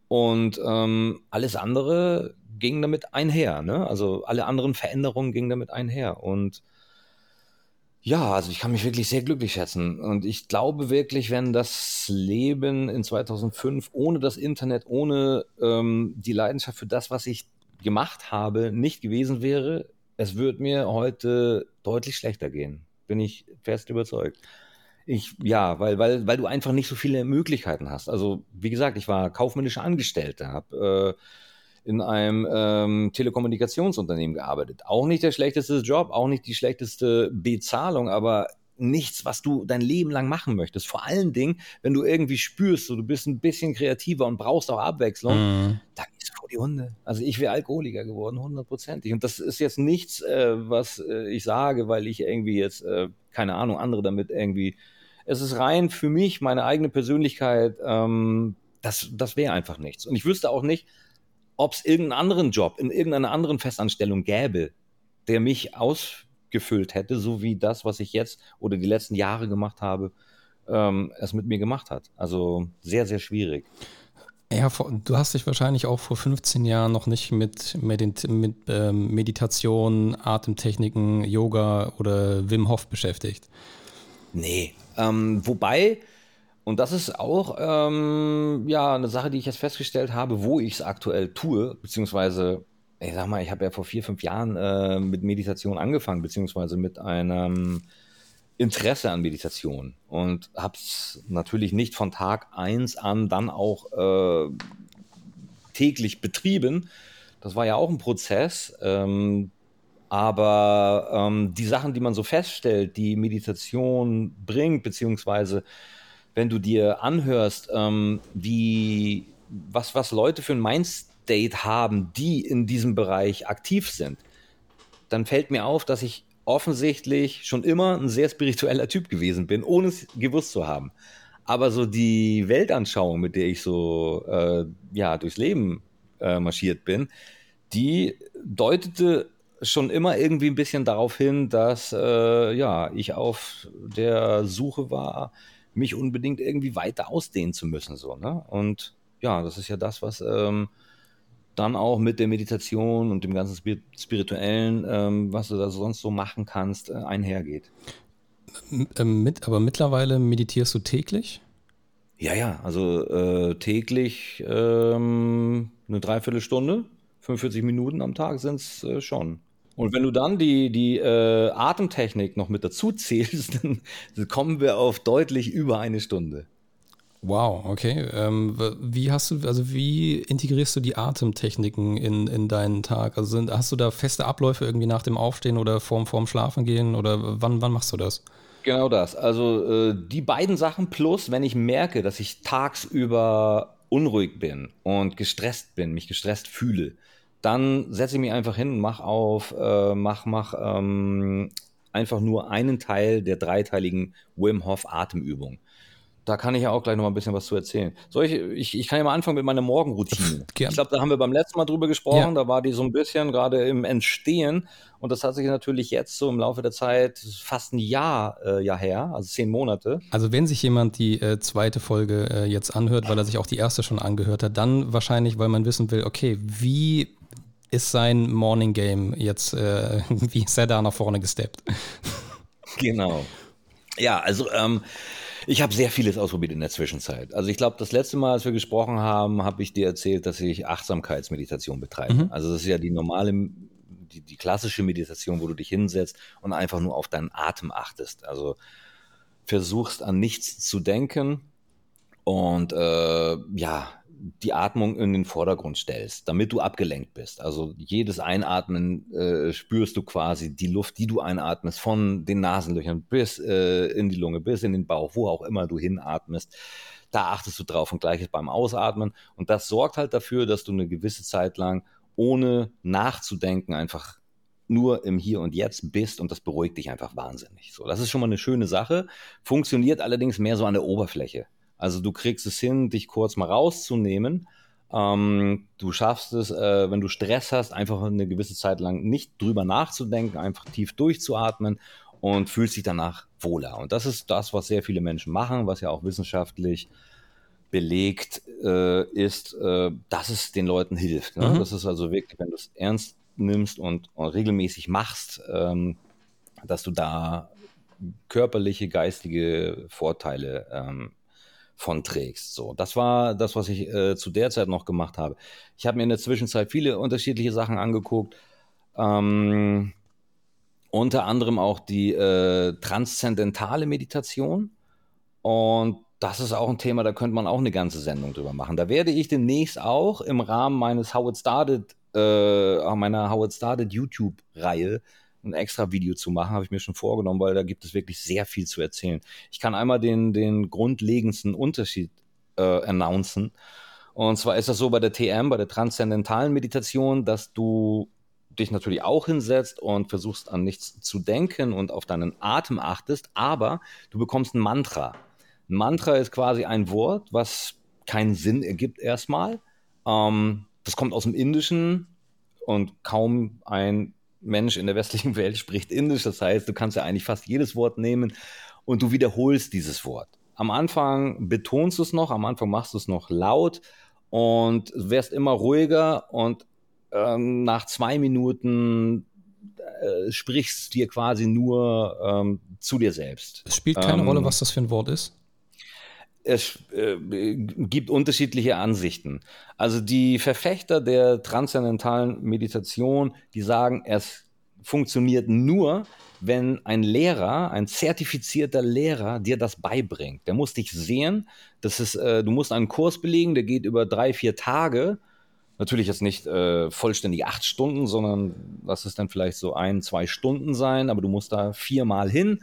Und ähm, alles andere ging damit einher. Ne? Also alle anderen Veränderungen gingen damit einher. Und ja, also ich kann mich wirklich sehr glücklich schätzen. Und ich glaube wirklich, wenn das Leben in 2005 ohne das Internet, ohne ähm, die Leidenschaft für das, was ich gemacht habe, nicht gewesen wäre, es würde mir heute deutlich schlechter gehen. Bin ich fest überzeugt. Ich, ja, weil, weil, weil du einfach nicht so viele Möglichkeiten hast. Also, wie gesagt, ich war kaufmännischer Angestellter, habe äh, in einem ähm, Telekommunikationsunternehmen gearbeitet. Auch nicht der schlechteste Job, auch nicht die schlechteste Bezahlung, aber nichts, was du dein Leben lang machen möchtest. Vor allen Dingen, wenn du irgendwie spürst, so, du bist ein bisschen kreativer und brauchst auch Abwechslung, mhm. dann ist vor die Hunde. Also ich wäre Alkoholiker geworden, hundertprozentig. Und das ist jetzt nichts, äh, was äh, ich sage, weil ich irgendwie jetzt, äh, keine Ahnung, andere damit irgendwie. Es ist rein für mich, meine eigene Persönlichkeit, ähm, das, das wäre einfach nichts. Und ich wüsste auch nicht, ob es irgendeinen anderen Job in irgendeiner anderen Festanstellung gäbe, der mich ausgefüllt hätte, so wie das, was ich jetzt oder die letzten Jahre gemacht habe, ähm, es mit mir gemacht hat. Also sehr, sehr schwierig. Ja, du hast dich wahrscheinlich auch vor 15 Jahren noch nicht mit, mit, mit ähm, Meditation, Atemtechniken, Yoga oder Wim Hof beschäftigt. Nee, ähm, wobei und das ist auch ähm, ja eine Sache, die ich jetzt festgestellt habe, wo ich es aktuell tue, beziehungsweise ich sag mal, ich habe ja vor vier, fünf Jahren äh, mit Meditation angefangen, beziehungsweise mit einem Interesse an Meditation und habe es natürlich nicht von Tag eins an dann auch äh, täglich betrieben. Das war ja auch ein Prozess. Ähm, Aber ähm, die Sachen, die man so feststellt, die Meditation bringt, beziehungsweise wenn du dir anhörst, ähm, wie, was, was Leute für ein Mindstate haben, die in diesem Bereich aktiv sind, dann fällt mir auf, dass ich offensichtlich schon immer ein sehr spiritueller Typ gewesen bin, ohne es gewusst zu haben. Aber so die Weltanschauung, mit der ich so äh, ja, durchs Leben äh, marschiert bin, die deutete schon immer irgendwie ein bisschen darauf hin, dass äh, ja, ich auf der Suche war, mich unbedingt irgendwie weiter ausdehnen zu müssen. So, ne? Und ja, das ist ja das, was ähm, dann auch mit der Meditation und dem ganzen Spirituellen, ähm, was du da sonst so machen kannst, äh, einhergeht. Ähm, mit, aber mittlerweile meditierst du täglich? Ja, ja, also äh, täglich ähm, eine Dreiviertelstunde, 45 Minuten am Tag sind es äh, schon. Und wenn du dann die, die äh, Atemtechnik noch mit dazu zählst, [LAUGHS] dann kommen wir auf deutlich über eine Stunde. Wow, okay. Ähm, wie hast du, also wie integrierst du die Atemtechniken in, in deinen Tag? Also sind, hast du da feste Abläufe irgendwie nach dem Aufstehen oder vorm, vorm Schlafen gehen oder wann, wann machst du das? Genau das. Also äh, die beiden Sachen plus, wenn ich merke, dass ich tagsüber unruhig bin und gestresst bin, mich gestresst fühle, dann setze ich mich einfach hin und mach auf, äh, mach, mach ähm, einfach nur einen Teil der dreiteiligen Wim Hof Atemübung. Da kann ich ja auch gleich noch mal ein bisschen was zu erzählen. Soll ich, ich, ich kann ja mal anfangen mit meiner Morgenroutine. [LAUGHS] Gern. Ich glaube, da haben wir beim letzten Mal drüber gesprochen. Ja. Da war die so ein bisschen gerade im Entstehen. Und das hat sich natürlich jetzt so im Laufe der Zeit fast ein Jahr äh, ja her, also zehn Monate. Also wenn sich jemand die äh, zweite Folge äh, jetzt anhört, weil er sich auch die erste schon angehört hat, dann wahrscheinlich, weil man wissen will, okay, wie ist sein Morning Game jetzt, äh, [LAUGHS] wie ist er da nach vorne gesteppt? Genau. Ja, also ähm, ich habe sehr vieles ausprobiert in der Zwischenzeit. Also ich glaube, das letzte Mal, als wir gesprochen haben, habe ich dir erzählt, dass ich Achtsamkeitsmeditation betreibe. Mhm. Also das ist ja die normale, die, die klassische Meditation, wo du dich hinsetzt und einfach nur auf deinen Atem achtest. Also versuchst an nichts zu denken und äh, ja, die Atmung in den Vordergrund stellst, damit du abgelenkt bist. Also jedes Einatmen äh, spürst du quasi die Luft, die du einatmest, von den Nasenlöchern bis äh, in die Lunge, bis in den Bauch, wo auch immer du hinatmest. Da achtest du drauf und gleiches beim Ausatmen. Und das sorgt halt dafür, dass du eine gewisse Zeit lang ohne nachzudenken einfach nur im Hier und Jetzt bist und das beruhigt dich einfach wahnsinnig. So, das ist schon mal eine schöne Sache, funktioniert allerdings mehr so an der Oberfläche. Also du kriegst es hin, dich kurz mal rauszunehmen. Ähm, du schaffst es, äh, wenn du Stress hast, einfach eine gewisse Zeit lang nicht drüber nachzudenken, einfach tief durchzuatmen und fühlst dich danach wohler. Und das ist das, was sehr viele Menschen machen, was ja auch wissenschaftlich belegt äh, ist, äh, dass es den Leuten hilft. Ne? Mhm. Das ist also wirklich, wenn du es ernst nimmst und, und regelmäßig machst, ähm, dass du da körperliche, geistige Vorteile ähm, von trägst. So, das war das, was ich äh, zu der Zeit noch gemacht habe. Ich habe mir in der Zwischenzeit viele unterschiedliche Sachen angeguckt. Ähm, unter anderem auch die äh, transzendentale Meditation. Und das ist auch ein Thema, da könnte man auch eine ganze Sendung drüber machen. Da werde ich demnächst auch im Rahmen meines How It Started, äh, meiner How It Started YouTube-Reihe ein extra Video zu machen, habe ich mir schon vorgenommen, weil da gibt es wirklich sehr viel zu erzählen. Ich kann einmal den, den grundlegendsten Unterschied äh, announcen. Und zwar ist das so bei der TM, bei der transzendentalen Meditation, dass du dich natürlich auch hinsetzt und versuchst an nichts zu denken und auf deinen Atem achtest, aber du bekommst ein Mantra. Ein Mantra ist quasi ein Wort, was keinen Sinn ergibt erstmal. Ähm, das kommt aus dem Indischen und kaum ein Mensch in der westlichen Welt spricht Indisch. Das heißt, du kannst ja eigentlich fast jedes Wort nehmen und du wiederholst dieses Wort. Am Anfang betonst du es noch, am Anfang machst du es noch laut und wirst immer ruhiger und ähm, nach zwei Minuten äh, sprichst dir quasi nur ähm, zu dir selbst. Es spielt keine ähm, Rolle, was das für ein Wort ist es äh, gibt unterschiedliche Ansichten. Also die Verfechter der transzendentalen Meditation, die sagen, es funktioniert nur, wenn ein Lehrer, ein zertifizierter Lehrer dir das beibringt. Der muss dich sehen. Das ist, äh, du musst einen Kurs belegen, der geht über drei, vier Tage. Natürlich jetzt nicht äh, vollständig acht Stunden, sondern lass es dann vielleicht so ein, zwei Stunden sein, aber du musst da viermal hin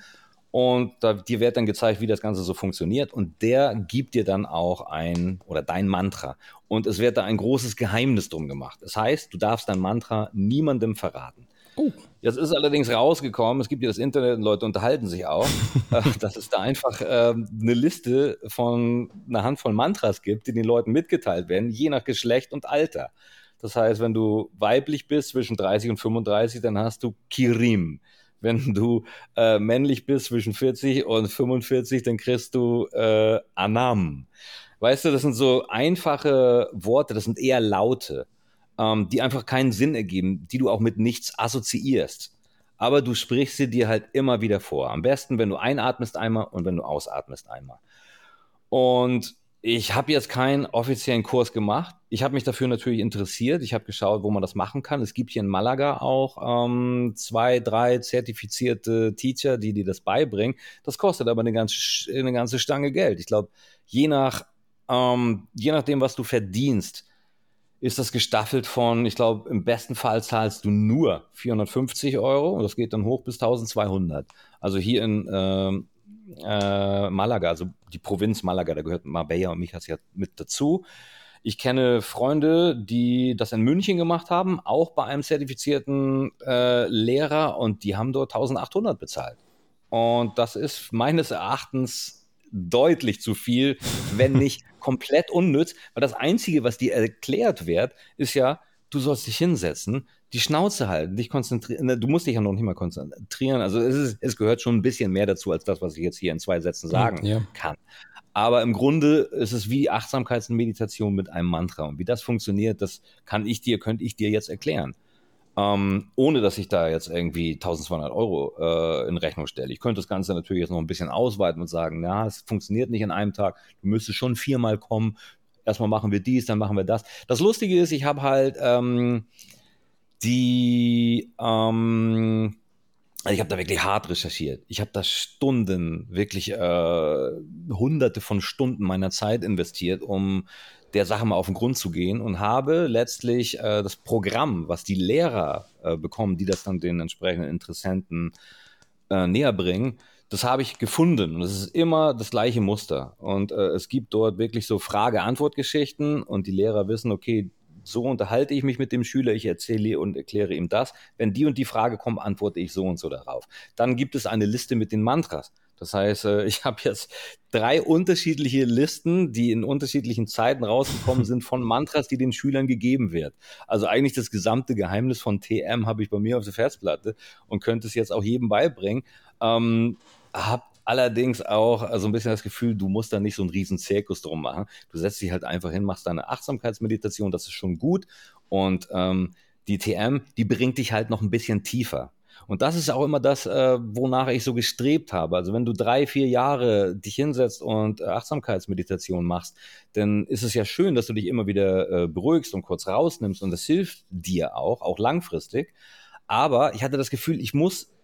und da, dir wird dann gezeigt, wie das Ganze so funktioniert und der gibt dir dann auch ein oder dein Mantra und es wird da ein großes Geheimnis drum gemacht. Das heißt, du darfst dein Mantra niemandem verraten. Oh. Jetzt ist allerdings rausgekommen, es gibt ja das Internet und Leute unterhalten sich auch, [LAUGHS] äh, dass es da einfach äh, eine Liste von einer Handvoll Mantras gibt, die den Leuten mitgeteilt werden, je nach Geschlecht und Alter. Das heißt, wenn du weiblich bist zwischen 30 und 35, dann hast du Kirim. Wenn du äh, männlich bist zwischen 40 und 45, dann kriegst du äh, Anam. Weißt du, das sind so einfache Worte, das sind eher Laute ähm, die einfach keinen Sinn ergeben, die du auch mit nichts assoziierst. Aber du sprichst sie dir halt immer wieder vor. Am besten, wenn du einatmest einmal und wenn du ausatmest einmal. Und ich habe jetzt keinen offiziellen Kurs gemacht. Ich habe mich dafür natürlich interessiert. Ich habe geschaut, wo man das machen kann. Es gibt hier in Malaga auch ähm, zwei, drei zertifizierte Teacher, die dir das beibringen. Das kostet aber eine ganze, eine ganze Stange Geld. Ich glaube, je nach ähm, je nachdem, was du verdienst, ist das gestaffelt von, ich glaube, im besten Fall zahlst du nur 450 Euro und das geht dann hoch bis 1200. Also hier in äh, äh, Malaga, also die Provinz Malaga, da gehört Marbella und Mijas ja mit dazu. Ich kenne Freunde, die das in München gemacht haben, auch bei einem zertifizierten äh, Lehrer und die haben dort 1800 bezahlt. Und das ist meines Erachtens deutlich zu viel, wenn [LAUGHS] nicht komplett unnütz, weil das Einzige, was dir erklärt wird, ist ja, du sollst dich hinsetzen, die Schnauze halten, dich konzentrieren. Ne, du musst dich ja noch nicht mal konzentrieren. Also es, ist, es gehört schon ein bisschen mehr dazu, als das, was ich jetzt hier in zwei Sätzen sagen ja. kann. Aber im Grunde ist es wie Achtsamkeitsmeditation mit einem Mantra. Und wie das funktioniert, das kann ich dir, könnte ich dir jetzt erklären ähm, ohne dass ich da jetzt irgendwie 1200 Euro äh, in Rechnung stelle. Ich könnte das Ganze natürlich jetzt noch ein bisschen ausweiten und sagen, na, es funktioniert nicht in einem Tag, du müsstest schon viermal kommen, erstmal machen wir dies, dann machen wir das. Das Lustige ist, ich habe halt ähm, die, ähm, also ich habe da wirklich hart recherchiert. Ich habe da Stunden, wirklich äh, hunderte von Stunden meiner Zeit investiert, um der Sache mal auf den Grund zu gehen und habe letztlich äh, das Programm, was die Lehrer äh, bekommen, die das dann den entsprechenden Interessenten äh, näher bringen, das habe ich gefunden und es ist immer das gleiche Muster. Und äh, es gibt dort wirklich so Frage-Antwort-Geschichten und die Lehrer wissen, okay, so unterhalte ich mich mit dem Schüler, ich erzähle und erkläre ihm das. Wenn die und die Frage kommt, antworte ich so und so darauf. Dann gibt es eine Liste mit den Mantras. Das heißt, äh, ich habe jetzt drei unterschiedliche Listen, die in unterschiedlichen Zeiten rausgekommen sind von Mantras, die den Schülern gegeben wird. Also eigentlich das gesamte Geheimnis von TM habe ich bei mir auf der Festplatte und könnte es jetzt auch jedem beibringen. Ähm, hab allerdings auch so ein bisschen das Gefühl, du musst da nicht so einen riesen Zirkus drum machen. Du setzt dich halt einfach hin, machst deine Achtsamkeitsmeditation, das ist schon gut. Und ähm, die TM, die bringt dich halt noch ein bisschen tiefer. Und das ist auch immer das, äh, wonach ich so gestrebt habe. Also wenn du drei, vier Jahre dich hinsetzt und äh, Achtsamkeitsmeditation machst, dann ist es ja schön, dass du dich immer wieder äh, beruhigst und kurz rausnimmst und das hilft dir auch, auch langfristig. Aber ich hatte das Gefühl, ich muss äh,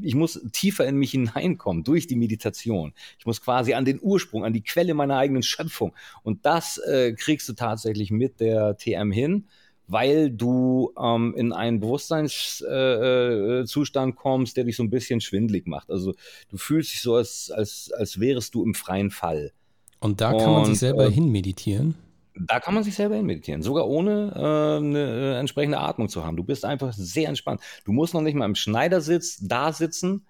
ich muss tiefer in mich hineinkommen durch die Meditation. Ich muss quasi an den Ursprung, an die Quelle meiner eigenen Schöpfung. Und das äh, kriegst du tatsächlich mit der TM hin weil du ähm, in einen Bewusstseinszustand äh, äh kommst, der dich so ein bisschen schwindlig macht. Also du fühlst dich so, als, als, als wärest du im freien Fall. Und da kann Und, man sich selber äh, hinmeditieren? Da kann man sich selber hinmeditieren, sogar ohne äh, eine äh, entsprechende Atmung zu haben. Du bist einfach sehr entspannt. Du musst noch nicht mal im Schneidersitz da sitzen,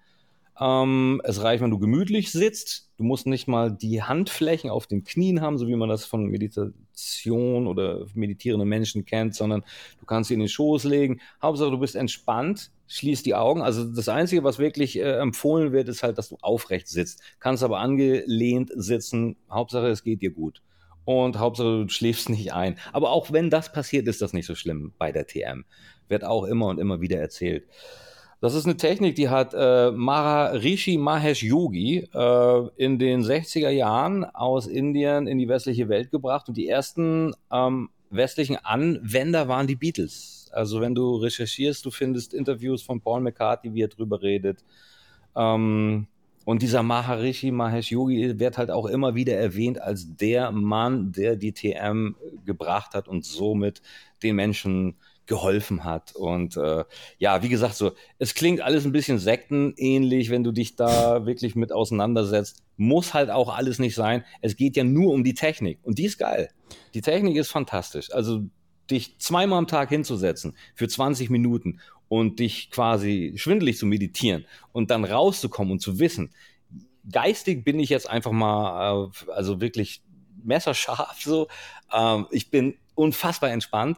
ähm, es reicht, wenn du gemütlich sitzt. Du musst nicht mal die Handflächen auf den Knien haben, so wie man das von Meditation oder meditierenden Menschen kennt, sondern du kannst sie in den Schoß legen. Hauptsache, du bist entspannt, schließt die Augen. Also das Einzige, was wirklich äh, empfohlen wird, ist halt, dass du aufrecht sitzt. Kannst aber angelehnt sitzen. Hauptsache, es geht dir gut. Und Hauptsache, du schläfst nicht ein. Aber auch wenn das passiert, ist das nicht so schlimm bei der TM. Wird auch immer und immer wieder erzählt. Das ist eine Technik, die hat äh, Maharishi Mahesh Yogi äh, in den 60er Jahren aus Indien in die westliche Welt gebracht und die ersten ähm, westlichen Anwender waren die Beatles. Also wenn du recherchierst, du findest Interviews von Paul McCartney, wie er drüber redet. Ähm, Und dieser Maharishi Mahesh Yogi wird halt auch immer wieder erwähnt als der Mann, der die TM gebracht hat und somit den Menschen geholfen hat. Und äh, ja, wie gesagt, so, es klingt alles ein bisschen sektenähnlich, wenn du dich da wirklich mit auseinandersetzt. Muss halt auch alles nicht sein. Es geht ja nur um die Technik. Und die ist geil. Die Technik ist fantastisch. Also dich zweimal am Tag hinzusetzen für 20 Minuten und dich quasi schwindelig zu meditieren und dann rauszukommen und zu wissen, geistig bin ich jetzt einfach mal, äh, also wirklich messerscharf so. Ähm, ich bin unfassbar entspannt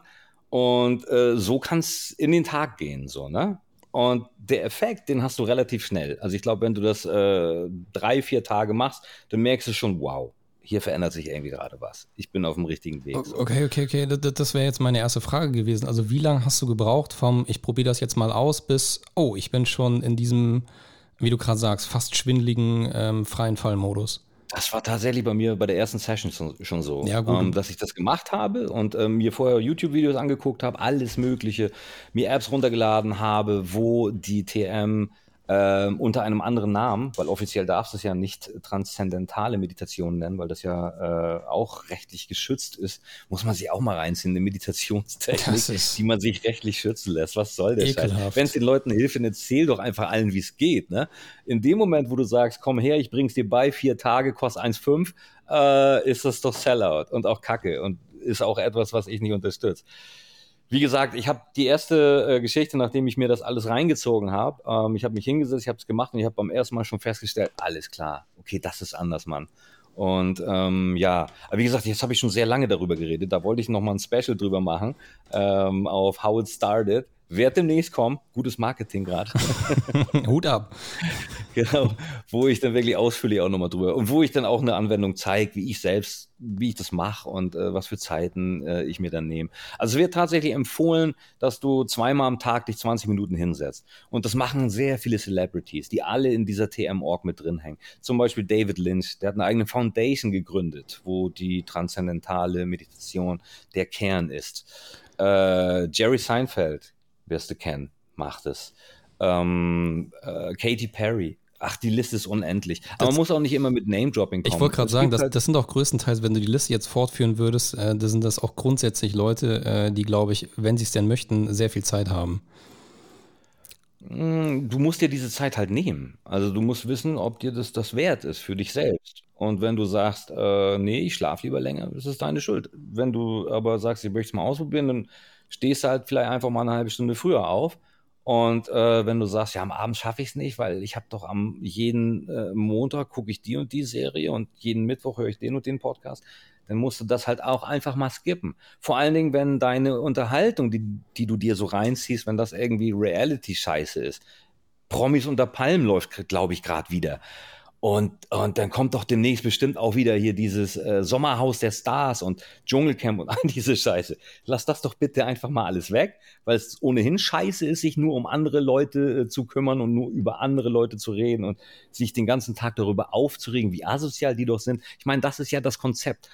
und äh, so kann es in den Tag gehen, so, ne? Und der Effekt, den hast du relativ schnell. Also ich glaube, wenn du das äh, drei, vier Tage machst, dann merkst du schon, wow, hier verändert sich irgendwie gerade was. Ich bin auf dem richtigen Weg. So. Okay, okay, okay. Das, das wäre jetzt meine erste Frage gewesen. Also wie lange hast du gebraucht vom, ich probiere das jetzt mal aus, bis, oh, ich bin schon in diesem, wie du gerade sagst, fast schwindeligen ähm, freien Fallmodus? Das war tatsächlich bei mir bei der ersten Session schon, so, ja, ähm, dass ich das gemacht habe und ähm, mir vorher YouTube-Videos angeguckt habe, alles Mögliche, mir Apps runtergeladen habe, wo die TM äh, unter einem anderen Namen, weil offiziell darfst du es ja nicht transzendentale Meditation nennen, weil das ja äh, auch rechtlich geschützt ist, muss man sich auch mal reinziehen, eine Meditationstechnik, die man sich rechtlich schützen lässt. Was soll das? Wenn es den Leuten hilft, dann erzähl doch einfach allen, wie es geht. Ne? In dem Moment, wo du sagst, komm her, ich bring's dir bei, vier Tage, kostet 1,5, äh, ist das doch Sellout und auch Kacke und ist auch etwas, was ich nicht unterstütze wie gesagt, ich habe die erste äh, Geschichte, nachdem ich mir das alles reingezogen habe, ähm, ich habe mich hingesetzt, ich habe es gemacht und ich habe beim ersten Mal schon festgestellt, alles klar, okay, das ist anders, Mann. Und ähm, ja, aber wie gesagt, jetzt habe ich schon sehr lange darüber geredet. Da wollte ich noch mal ein Special drüber machen ähm, auf How It Started. Wird demnächst kommen. Gutes Marketing gerade. [LAUGHS] Hut ab. [LAUGHS] Genau, wo ich dann wirklich ausführlich auch nochmal drüber und wo ich dann auch eine Anwendung zeige, wie ich selbst, wie ich das mache und äh, was für Zeiten äh, ich mir dann nehme. Also es wird tatsächlich empfohlen, dass du zweimal am Tag dich 20 Minuten hinsetzt. Und das machen sehr viele Celebrities, die alle in dieser TM-Org mit drin hängen. Zum Beispiel David Lynch, der hat eine eigene Foundation gegründet, wo die transzendentale Meditation der Kern ist. Äh, Jerry Seinfeld, wirst du kennen, macht es. Ähm, äh, Katy Perry, Ach, die Liste ist unendlich. Aber das, man muss auch nicht immer mit Name-Dropping kommen. Ich wollte gerade sagen, das, halt das, sind auch größtenteils, wenn du die Liste jetzt fortführen würdest, äh, das sind das auch grundsätzlich Leute, äh, die, glaube ich, wenn sie es denn möchten, sehr viel Zeit haben. Hm, du musst dir diese Zeit halt nehmen. Also du musst wissen, ob dir das das wert ist für dich selbst. Und wenn du sagst, äh, nee, ich schlafe lieber länger, ist es deine Schuld. Wenn du aber sagst, ich möchte es mal ausprobieren, dann stehst halt vielleicht einfach mal eine halbe Stunde früher auf und äh, wenn du sagst, ja, am Abend schaffe ich es nicht, weil ich habe doch am jeden äh, Montag gucke ich die und die Serie und jeden Mittwoch höre ich den und den Podcast, dann musst du das halt auch einfach mal skippen. Vor allen Dingen, wenn deine Unterhaltung, die, die du dir so reinziehst, wenn das irgendwie Reality-Scheiße ist. Promis unter Palmen läuft, glaube ich, gerade wieder. Und, und dann kommt doch demnächst bestimmt auch wieder hier dieses äh, Sommerhaus der Stars und Dschungelcamp und [LAUGHS] all diese Scheiße. Lass das doch bitte einfach mal alles weg, weil es ohnehin scheiße ist, sich nur um andere Leute äh, zu kümmern und nur über andere Leute zu reden und sich den ganzen Tag darüber aufzuregen, wie asozial die doch sind. Ich meine, das ist ja das Konzept.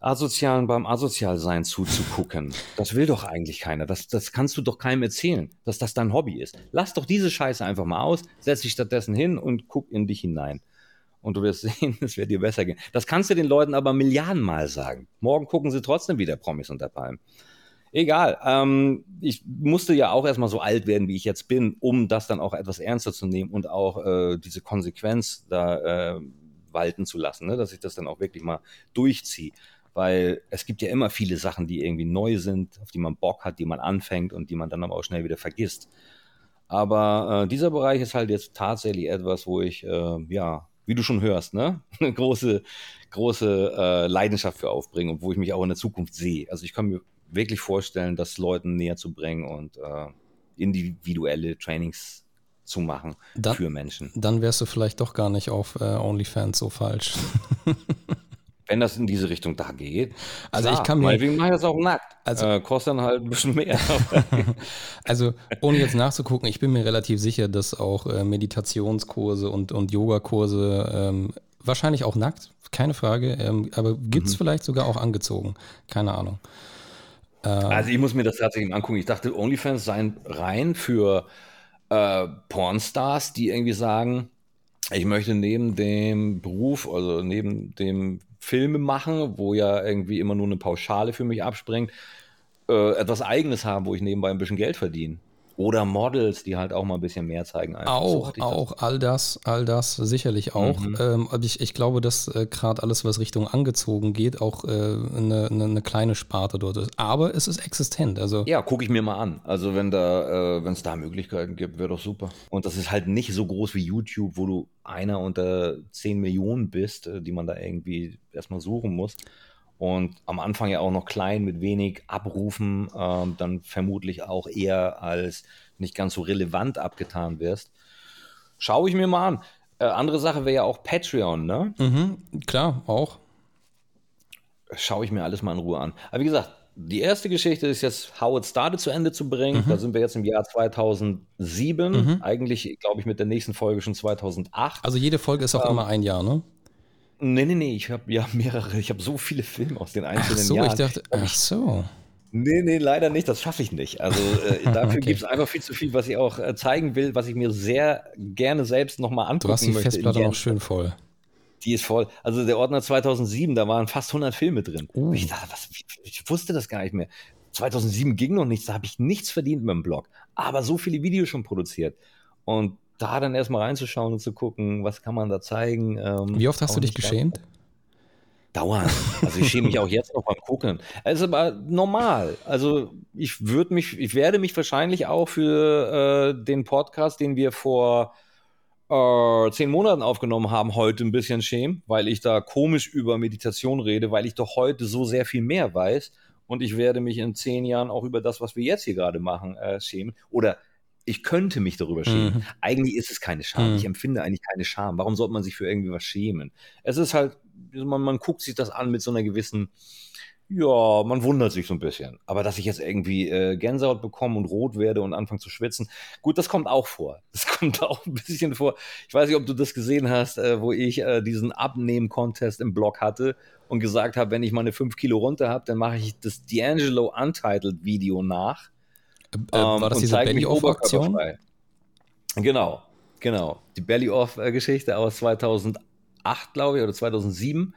Asozialen beim Asozialsein zuzugucken. Das will doch eigentlich keiner. Das, das kannst du doch keinem erzählen, dass das dein Hobby ist. Lass doch diese Scheiße einfach mal aus, setz dich stattdessen hin und guck in dich hinein. Und du wirst [LAUGHS] sehen, es wird dir besser gehen. Das kannst du den Leuten aber Milliardenmal sagen. Morgen gucken sie trotzdem wieder Promis unter Palmen. Egal. Ähm, ich musste ja auch erstmal so alt werden, wie ich jetzt bin, um das dann auch etwas ernster zu nehmen und auch äh, diese Konsequenz da äh, walten zu lassen, ne? dass ich das dann auch wirklich mal durchziehe weil es gibt ja immer viele Sachen, die irgendwie neu sind, auf die man Bock hat, die man anfängt und die man dann aber auch schnell wieder vergisst. Aber äh, dieser Bereich ist halt jetzt tatsächlich etwas, wo ich, äh, ja, wie du schon hörst, ne, [LAUGHS] eine große, große äh, Leidenschaft für aufbringe und wo ich mich auch in der Zukunft sehe. Also ich kann mir wirklich vorstellen, das Leuten näher zu bringen und äh, individuelle Trainings zu machen dann, für Menschen. Dann wärst du vielleicht doch gar nicht auf äh, OnlyFans so falsch. [LAUGHS] wenn das in diese Richtung da geht. Also klar, ich kann mir. Deswegen mache ich das auch nackt. Also äh, kostet dann halt ein bisschen mehr. [LAUGHS] also ohne jetzt nachzugucken, ich bin mir relativ sicher, dass auch äh, Meditationskurse und, und Yogakurse ähm, wahrscheinlich auch nackt, keine Frage. Ähm, aber gibt es mhm. vielleicht sogar auch angezogen? Keine Ahnung. Ähm, also ich muss mir das tatsächlich angucken. Ich dachte, OnlyFans seien rein für äh, Pornstars, die irgendwie sagen, ich möchte neben dem Beruf, also neben dem Filme machen, wo ja irgendwie immer nur eine Pauschale für mich abspringt, äh, etwas Eigenes haben, wo ich nebenbei ein bisschen Geld verdiene. Oder Models, die halt auch mal ein bisschen mehr zeigen. Einfach. Auch, so auch, all das, all das sicherlich auch. Mhm. Ähm, ich, ich glaube, dass äh, gerade alles, was Richtung angezogen geht, auch äh, eine, eine, eine, kleine Sparte dort ist. Aber es ist existent. Also ja, gucke ich mir mal an. Also wenn da, äh, wenn es da Möglichkeiten gibt, wäre doch super. Und das ist halt nicht so groß wie YouTube, wo du einer unter 10 Millionen bist, äh, die man da irgendwie erstmal suchen muss und am Anfang ja auch noch klein mit wenig Abrufen, ähm, dann vermutlich auch eher als nicht ganz so relevant abgetan wirst. Schaue ich mir mal an. Äh, andere Sache wäre ja auch Patreon, ne? Mhm, klar, auch. Schaue ich mir alles mal in Ruhe an. Aber wie gesagt, die erste Geschichte ist jetzt How It Started zu Ende zu bringen. Mhm. Da sind wir jetzt im Jahr 2007. Mhm. Eigentlich, glaube ich, mit der nächsten Folge schon 2008. Also jede Folge ist auch ähm, immer ein Jahr, ne? Nee, nee, nee, ich habe ja mehrere, ich habe so viele Filme aus den einzelnen ach so, Jahren. Ich dachte, ach so. Nee, nee, leider nicht, das schaffe ich nicht. Also äh, [LAUGHS] dafür okay. gibt es einfach viel zu viel, was ich auch äh, zeigen will, was ich mir sehr gerne selbst nochmal angucken möchte. Du hast die Festplatte noch schön voll. Die ist voll. Also der Ordner 2007, da waren fast 100 Filme drin. Uh. Ich dachte, was, ich wusste das gar nicht mehr. 2007 ging noch nichts, da habe ich nichts verdient mit dem Blog. Aber so viele Videos schon produziert. Und da dann erstmal reinzuschauen und zu gucken, was kann man da zeigen. Ähm, Wie oft hast du dich geschämt? [LAUGHS] Dauernd. Also ich schäme mich auch jetzt noch beim Gucken. Es ist aber normal. Also ich würde mich, ich werde mich wahrscheinlich auch für äh, den Podcast, den wir vor äh, zehn Monaten aufgenommen haben, heute ein bisschen schämen, weil ich da komisch über Meditation rede, weil ich doch heute so sehr viel mehr weiß. Und ich werde mich in zehn Jahren auch über das, was wir jetzt hier gerade machen, äh, schämen. Oder ich könnte mich darüber schämen. Mhm. Eigentlich ist es keine Scham. Mhm. Ich empfinde eigentlich keine Scham. Warum sollte man sich für irgendwie was schämen? Es ist halt, man, man guckt sich das an mit so einer gewissen, ja, man wundert sich so ein bisschen. Aber dass ich jetzt irgendwie äh, Gänsehaut bekomme und rot werde und anfange zu schwitzen, gut, das kommt auch vor. [LAUGHS] Das kommt auch ein bisschen vor. Ich weiß nicht, ob du das gesehen hast, äh, wo ich äh, diesen Abnehmen-Contest im Blog hatte und gesagt habe, wenn ich meine 5 Kilo runter habe, dann mache ich das D'Angelo Untitled Video nach. Äh, äh war das diese Belly-Off-Aktion? Genau, genau. Die Belly-Off-Geschichte aus 2008, glaube ich, oder 2007,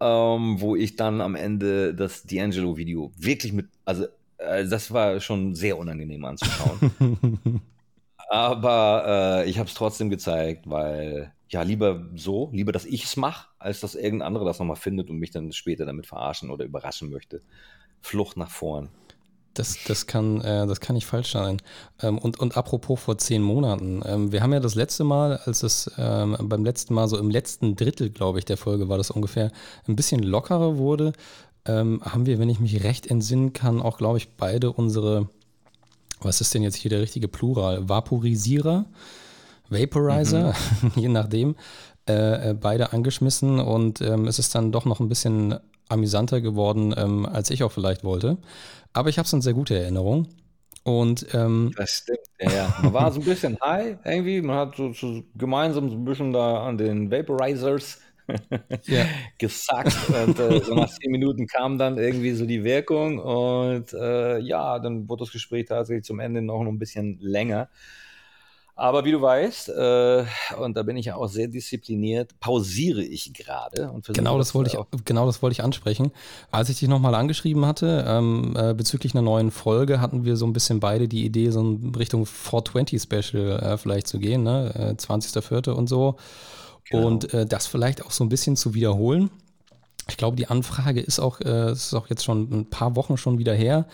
ähm, wo ich dann am Ende das D'Angelo-Video wirklich mit, also äh, das war schon sehr unangenehm anzuschauen. [LAUGHS] Aber äh, ich habe es trotzdem gezeigt, weil ja, lieber so, lieber, dass ich es mache, als dass irgendein anderer das nochmal findet und mich dann später damit verarschen oder überraschen möchte. Flucht nach vorn. Das, das, kann, äh, das kann nicht falsch sein. Ähm, und, und apropos vor zehn Monaten. Ähm, wir haben ja das letzte Mal, als es ähm, beim letzten Mal, so im letzten Drittel, glaube ich, der Folge war das ungefähr, ein bisschen lockerer wurde, ähm, haben wir, wenn ich mich recht entsinnen kann, auch, glaube ich, beide unsere, was ist denn jetzt hier der richtige Vaporisierer, Vaporizer, mhm. [LAUGHS] je nachdem, äh, äh, beide angeschmissen und ähm, es ist dann doch noch ein bisschen amüsanter geworden, ähm, als ich auch vielleicht wollte. Aber ich habe es in sehr gute Erinnerung. Und ähm, das stimmt, ja, ja. Man war so ein bisschen high irgendwie. Man hat so, so gemeinsam so ein bisschen da an den Vaporizers [LAUGHS] ja. gesackt. Und äh, so nach zehn Minuten kam dann irgendwie so die Wirkung. Und äh, ja, dann wurde das Gespräch tatsächlich zum Ende noch ein bisschen länger. Aber wie du weißt, äh, und da bin ich ja auch sehr diszipliniert, pausiere ich gerade. Genau das, wollte ich, genau das wollte ich ansprechen. Als ich dich nochmal angeschrieben hatte, ähm, äh, bezüglich einer neuen Folge, hatten wir so ein bisschen beide die Idee, so in Richtung 420 Special äh, vielleicht zu gehen, ne? Äh, 20.04. und so. Genau. Und äh, das vielleicht auch so ein bisschen zu wiederholen. Ich glaube, die Anfrage ist auch, äh, ist auch jetzt schon ein paar Wochen schon wieder her.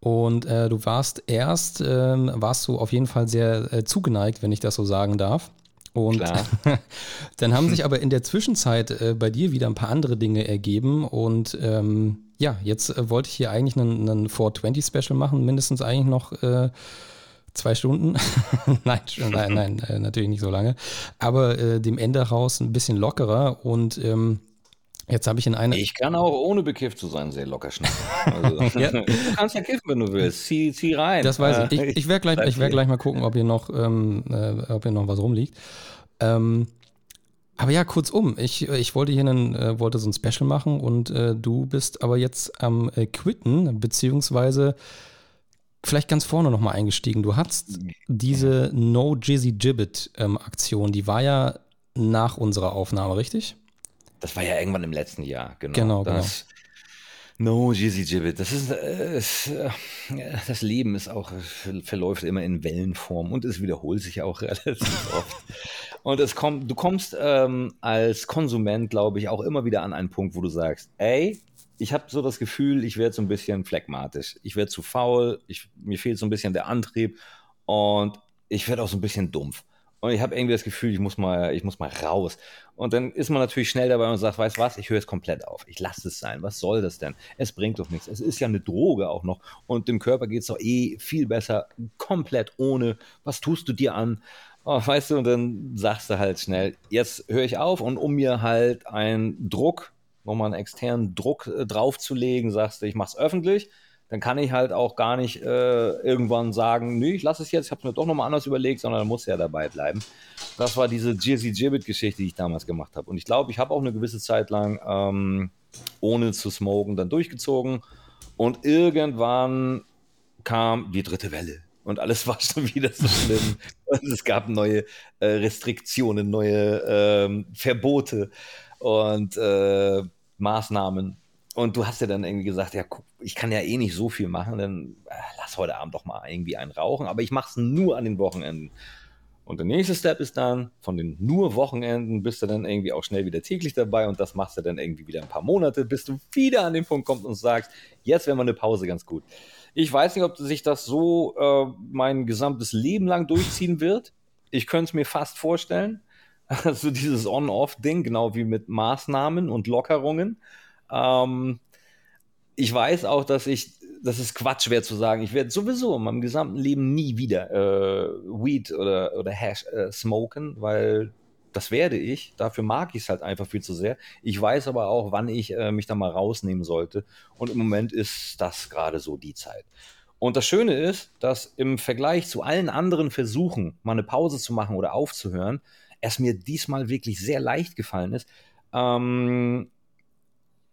Und äh, du warst erst, ähm, warst du auf jeden Fall sehr äh, zugeneigt, wenn ich das so sagen darf. Und [LAUGHS] dann haben sich aber in der Zwischenzeit äh, bei dir wieder ein paar andere Dinge ergeben. Und ähm, ja, jetzt äh, wollte ich hier eigentlich einen, einen 420-Special machen, mindestens eigentlich noch äh, zwei Stunden. [LAUGHS] nein, nein, [LAUGHS] nein, äh, natürlich nicht so lange. Aber äh, dem Ende raus ein bisschen lockerer und ähm, Jetzt habe ich in einer. Ich kann auch ohne bekifft zu sein sehr locker schnappen. Also, [LAUGHS] ja. Du kannst ja kiffen, wenn du willst. Zieh, zieh rein. Das weiß ich. Ich, ich werde gleich, werd gleich mal gucken, ob hier noch, ähm, äh, ob hier noch was rumliegt. Ähm, aber ja, kurzum, ich, ich wollte hier einen, äh, wollte so ein Special machen und äh, du bist aber jetzt am äh, Quitten, beziehungsweise vielleicht ganz vorne nochmal eingestiegen. Du hattest diese No Jizzy Gibbet ähm, Aktion, die war ja nach unserer Aufnahme, richtig? Das war ja irgendwann im letzten Jahr, genau. Genau, das, genau. No, Jizzy Gibbet. Das ist, äh, äh, das Leben ist auch, verläuft immer in Wellenform und es wiederholt sich auch [LAUGHS] relativ oft. Und es kommt, du kommst ähm, als Konsument, glaube ich, auch immer wieder an einen Punkt, wo du sagst, ey, ich habe so das Gefühl, ich werde so ein bisschen phlegmatisch. Ich werde zu faul, ich, mir fehlt so ein bisschen der Antrieb und ich werde auch so ein bisschen dumpf. Und ich habe irgendwie das Gefühl, ich muss mal, ich muss mal raus. Und dann ist man natürlich schnell dabei und sagt, weißt du was, ich höre jetzt komplett auf. Ich lasse es sein. Was soll das denn? Es bringt doch nichts. Es ist ja eine Droge auch noch. Und dem Körper geht es doch eh viel besser, komplett ohne. Was tust du dir an? Oh, weißt du, und dann sagst du halt schnell, jetzt höre ich auf und um mir halt einen Druck, nochmal einen externen Druck äh, draufzulegen, sagst du, ich mache es öffentlich dann kann ich halt auch gar nicht äh, irgendwann sagen, nö, ich lasse es jetzt, ich habe es mir doch nochmal anders überlegt, sondern muss ja dabei bleiben. Das war diese Jizzy Gibbet-Geschichte, die ich damals gemacht habe. Und ich glaube, ich habe auch eine gewisse Zeit lang ähm, ohne zu smoken dann durchgezogen. Und irgendwann kam die dritte Welle. Und alles war [LAUGHS] schon wieder so schlimm. Und es gab neue äh, Restriktionen, neue ähm, Verbote und äh, Maßnahmen. Und du hast ja dann irgendwie gesagt, ja, guck, ich kann ja eh nicht so viel machen, dann äh, lass heute Abend doch mal irgendwie einen rauchen, aber ich mache es nur an den Wochenenden. Und der nächste Step ist dann, von den nur Wochenenden bist du dann irgendwie auch schnell wieder täglich dabei und das machst du dann irgendwie wieder ein paar Monate, bis du wieder an den Punkt kommst und sagst, jetzt wäre mal eine Pause ganz gut. Ich weiß nicht, ob sich das so äh, mein gesamtes Leben lang durchziehen wird. Ich könnte es mir fast vorstellen. [LAUGHS] Also dieses On-Off-Ding, genau wie mit Maßnahmen und Lockerungen. Ähm, ich weiß auch, dass ich, das ist Quatsch wäre zu sagen, ich werde sowieso in meinem gesamten Leben nie wieder äh, Weed oder, oder Hash äh, smoken, weil das werde ich. Dafür mag ich es halt einfach viel zu sehr. Ich weiß aber auch, wann ich äh, mich da mal rausnehmen sollte. Und im Moment ist das gerade so die Zeit. Und das Schöne ist, dass im Vergleich zu allen anderen Versuchen, mal eine Pause zu machen oder aufzuhören, es mir diesmal wirklich sehr leicht gefallen ist. Ähm,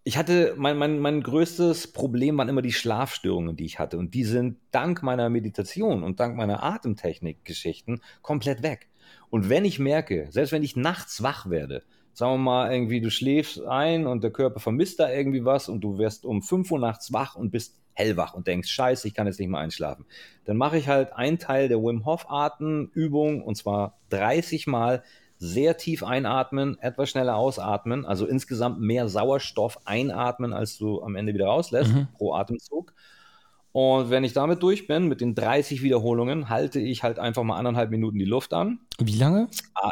ich hatte, mein, mein, mein größtes Problem waren immer die Schlafstörungen, die ich hatte. Und die sind dank meiner Meditation und dank meiner Atemtechnik-Geschichten komplett weg. Und wenn ich merke, selbst wenn ich nachts wach werde, sagen wir mal irgendwie, du schläfst ein und der Körper vermisst da irgendwie was und du wirst um 5 Uhr nachts wach und bist hellwach und denkst, scheiße, ich kann jetzt nicht mehr einschlafen. Dann mache ich halt einen Teil der Wim Hof Atemübung und zwar 30 Mal sehr tief einatmen, etwas schneller ausatmen, also insgesamt mehr Sauerstoff einatmen, als du am Ende wieder rauslässt mhm. pro Atemzug. Und wenn ich damit durch bin, mit den 30 Wiederholungen, halte ich halt einfach mal anderthalb Minuten die Luft an. Wie lange? Ah,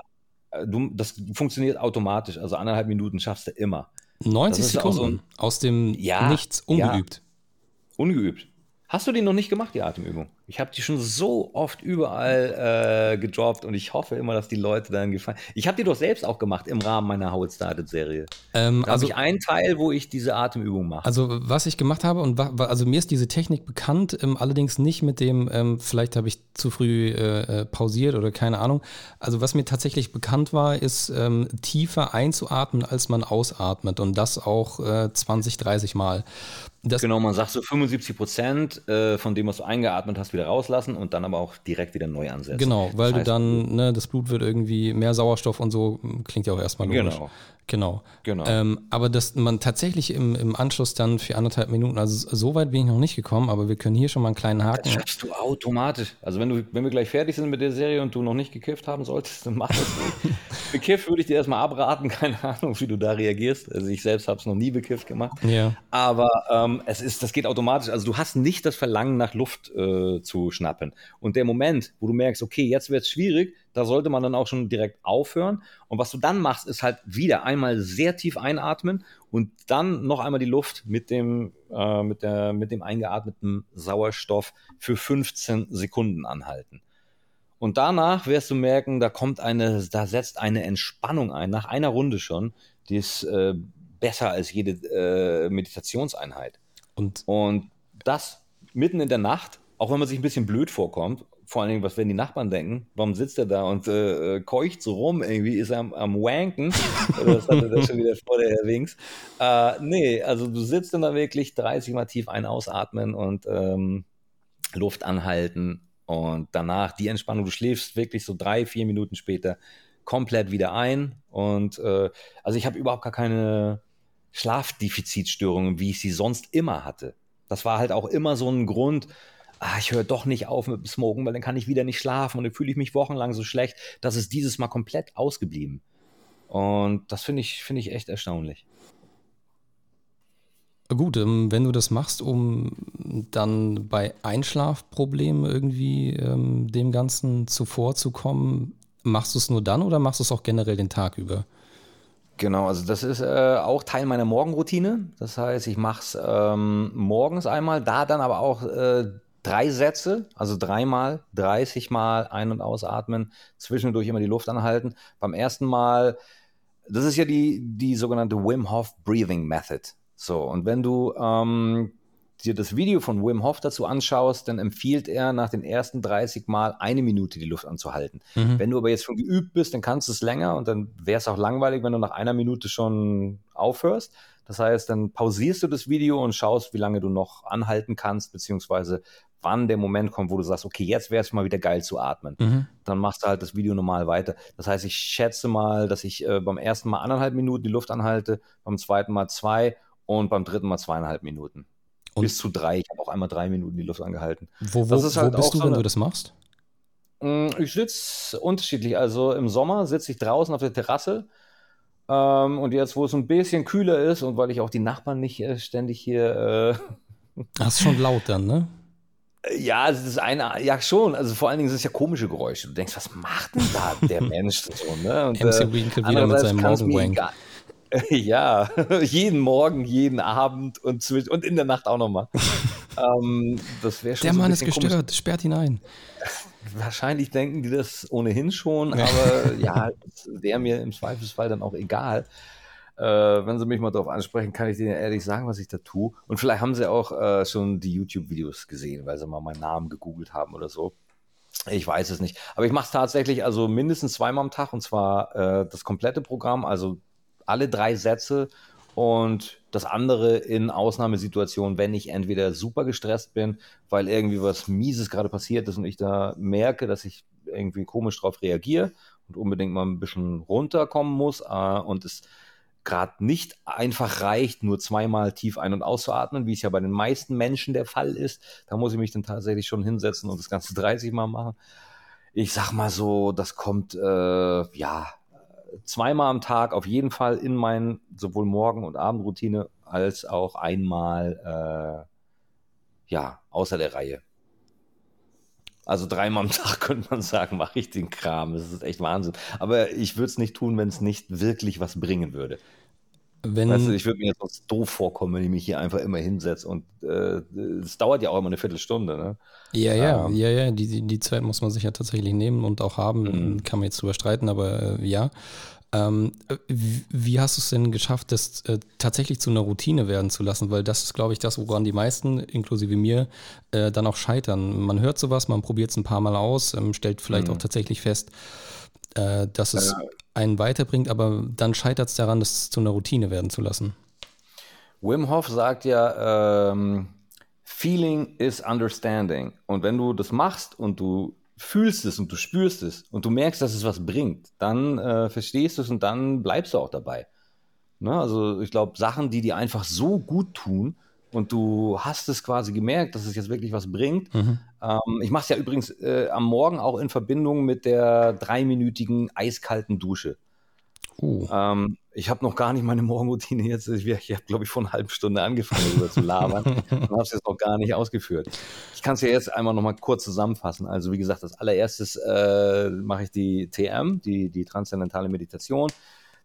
du, das funktioniert automatisch, also anderthalb Minuten schaffst du immer. 90 Sekunden so ein, aus dem ja, Nichts ungeübt. Ja, ungeübt. Hast du die noch nicht gemacht, die Atemübung? Ich habe die schon so oft überall äh, gedroppt und ich hoffe immer, dass die Leute dann gefallen. Ich habe die doch selbst auch gemacht im Rahmen meiner How It Started Serie. Ähm, da also habe ich einen Teil, wo ich diese Atemübung mache. Also was ich gemacht habe und also mir ist diese Technik bekannt, ähm, allerdings nicht mit dem. Ähm, vielleicht habe ich zu früh äh, äh, pausiert oder keine Ahnung. Also was mir tatsächlich bekannt war, ist ähm, tiefer einzuatmen, als man ausatmet und das auch äh, 20, 30 Mal. Das genau, man sagt so 75 Prozent äh, von dem, was du eingeatmet hast, wieder rauslassen und dann aber auch direkt wieder neu ansetzen. Genau, weil das heißt, du dann, ne, das Blut wird irgendwie mehr Sauerstoff und so, klingt ja auch erstmal logisch. Genau. Genau. genau. Ähm, aber dass man tatsächlich im, im Anschluss dann für anderthalb Minuten, also so weit bin ich noch nicht gekommen, aber wir können hier schon mal einen kleinen Haken. Das schaffst du automatisch. Also wenn du, wenn wir gleich fertig sind mit der Serie und du noch nicht gekifft haben solltest, dann mach das nicht. [LAUGHS] bekifft würde ich dir erstmal abraten, keine Ahnung, wie du da reagierst. Also ich selbst habe es noch nie bekifft gemacht. Ja. Aber ähm, es ist, das geht automatisch. Also du hast nicht das Verlangen nach Luft äh, zu schnappen. Und der Moment, wo du merkst, okay, jetzt wird es schwierig, da sollte man dann auch schon direkt aufhören. Und was du dann machst, ist halt wieder einmal sehr tief einatmen und dann noch einmal die Luft mit dem, äh, mit der, mit dem eingeatmeten Sauerstoff für 15 Sekunden anhalten. Und danach wirst du merken, da kommt eine, da setzt eine Entspannung ein, nach einer Runde schon, die ist äh, besser als jede äh, Meditationseinheit. Und, und das mitten in der Nacht, auch wenn man sich ein bisschen blöd vorkommt, vor allen Dingen, was werden die Nachbarn denken? Warum sitzt er da und äh, äh keucht so rum? Irgendwie ist er am, am Wanken. [LAUGHS] das hatte er schon wieder vor der Herr Wings. Äh, nee, also du sitzt dann da wirklich 30 Mal tief ein- ausatmen und ähm, Luft anhalten und danach die Entspannung. Du schläfst wirklich so drei, vier Minuten später komplett wieder ein Und äh, also ich habe überhaupt gar keine Schlafdefizitstörungen, wie ich sie sonst immer hatte. Das war halt auch immer so ein Grund, ah, ich höre doch nicht auf mit dem Smoken, weil dann kann ich wieder nicht schlafen und dann fühle ich mich wochenlang so schlecht. Das ist dieses Mal komplett ausgeblieben. Und das finde ich, finde ich echt erstaunlich. Gut, ähm, wenn du das machst, um dann bei Einschlafproblemen irgendwie ähm, dem Ganzen zuvorzukommen, machst du es nur dann oder machst du es auch generell den Tag über? Genau, also das ist äh, auch Teil meiner Morgenroutine. Das heißt, ich mache es ähm, morgens einmal, da dann aber auch äh, drei Sätze, also dreimal, 30 Mal ein- und ausatmen, zwischendurch immer die Luft anhalten. Beim ersten Mal, das ist ja die, die sogenannte Wim Hof Breathing Method. So, und wenn du ähm, dir das Video von Wim Hof dazu anschaust, dann empfiehlt er nach den ersten 30 Mal eine Minute die Luft anzuhalten. Mhm. Wenn du aber jetzt schon geübt bist, dann kannst du es länger und dann wäre es auch langweilig, wenn du nach einer Minute schon aufhörst. Das heißt, dann pausierst du das Video und schaust, wie lange du noch anhalten kannst, beziehungsweise wann der Moment kommt, wo du sagst, okay, jetzt wäre es mal wieder geil zu atmen. Mhm. Dann machst du halt das Video normal weiter. Das heißt, ich schätze mal, dass ich äh, beim ersten Mal anderthalb Minuten die Luft anhalte, beim zweiten Mal zwei und beim dritten Mal zweieinhalb Minuten. Und Bis zu drei. Ich habe auch einmal drei Minuten die Luft angehalten. Wo, wo, halt wo bist du, so wenn du das machst? Mm, ich sitze unterschiedlich. Also im Sommer sitze ich draußen auf der Terrasse. Ähm, und jetzt, wo es ein bisschen kühler ist und weil ich auch die Nachbarn nicht äh, ständig hier. Äh, das ist schon laut dann, ne? [LAUGHS] Ja, es ist eine, ja schon. Also vor allen Dingen sind es ja komische Geräusche. Du denkst, was macht denn da der [LAUGHS] Mensch so, ne? Und, MC äh, Winkle wieder mit seinem Morgenwank. [LAUGHS] Ja, [LAUGHS] jeden Morgen, jeden Abend und, und in der Nacht auch nochmal. [LAUGHS] ähm, das wäre schon Der so Mann ist gestört, komisch. sperrt ihn ein. Wahrscheinlich denken die das ohnehin schon, aber ja, wäre mir im Zweifelsfall dann auch egal. Äh, wenn sie mich mal darauf ansprechen, kann ich denen ehrlich sagen, was ich da tue. Und vielleicht haben sie auch äh, schon die YouTube-Videos gesehen, weil sie mal meinen Namen gegoogelt haben oder so. Ich weiß es nicht. Aber ich mache es tatsächlich also mindestens zweimal am Tag und zwar äh, das komplette Programm, also alle drei Sätze und das andere in Ausnahmesituationen, wenn ich entweder super gestresst bin, weil irgendwie was Mieses gerade passiert ist und ich da merke, dass ich irgendwie komisch drauf reagiere und unbedingt mal ein bisschen runterkommen muss äh, und es gerade nicht einfach reicht, nur zweimal tief ein- und auszuatmen, wie es ja bei den meisten Menschen der Fall ist. Da muss ich mich dann tatsächlich schon hinsetzen und das Ganze [LAUGHS] 30 Mal machen. Ich sag mal so, das kommt äh, ja zweimal am Tag auf jeden Fall in meinen sowohl Morgen- und Abendroutine als auch einmal äh, ja außer der Reihe. Also dreimal am [LAUGHS] Tag könnte man sagen, mache ich den Kram. Das ist echt Wahnsinn. Aber ich würde es nicht tun, wenn es nicht wirklich was bringen würde. Wenn, weißt du, ich würde mir jetzt sonst doof vorkommen, wenn ich mich hier einfach immer hinsetze und äh, es äh, dauert ja auch immer eine Viertelstunde, ne? Ja, ja, ähm, ja, ja, die, die Zeit muss man sich ja tatsächlich nehmen und auch haben, mhm. kann man jetzt drüber streiten, aber äh, ja. Ähm, wie, wie, hast du es denn geschafft, das äh, tatsächlich zu einer Routine werden zu lassen? Weil das ist, glaube ich, das, woran die meisten, inklusive mir, äh, dann auch scheitern. Man hört sowas, man probiert es ein paar Mal aus, ähm, stellt vielleicht mhm. auch tatsächlich fest, äh, dass es einen weiterbringt, aber dann scheitert es daran, das zu einer Routine werden zu lassen. Wim Hof sagt ja, ähm, Feeling is understanding. Und wenn du das machst und du fühlst es und du spürst es und du merkst, dass es was bringt, dann äh, verstehst du es und dann bleibst du auch dabei. Ne? Also ich glaube, Sachen, die dir einfach so gut tun und du hast es quasi gemerkt, dass es jetzt wirklich was bringt. Mhm. Ähm, ich mache es ja übrigens äh, am Morgen auch in Verbindung mit der dreiminütigen eiskalten Dusche. Uh. Ähm, ich habe noch gar nicht meine Morgenroutine jetzt. Ich, ich habe, glaube ich, vor einer halben Stunde angefangen, darüber zu labern [LAUGHS] und habe es jetzt noch gar nicht ausgeführt. Ich kann es ja jetzt einmal noch mal kurz zusammenfassen. Also, wie gesagt, als allererstes äh, mache ich die TM, die, die transzendentale Meditation.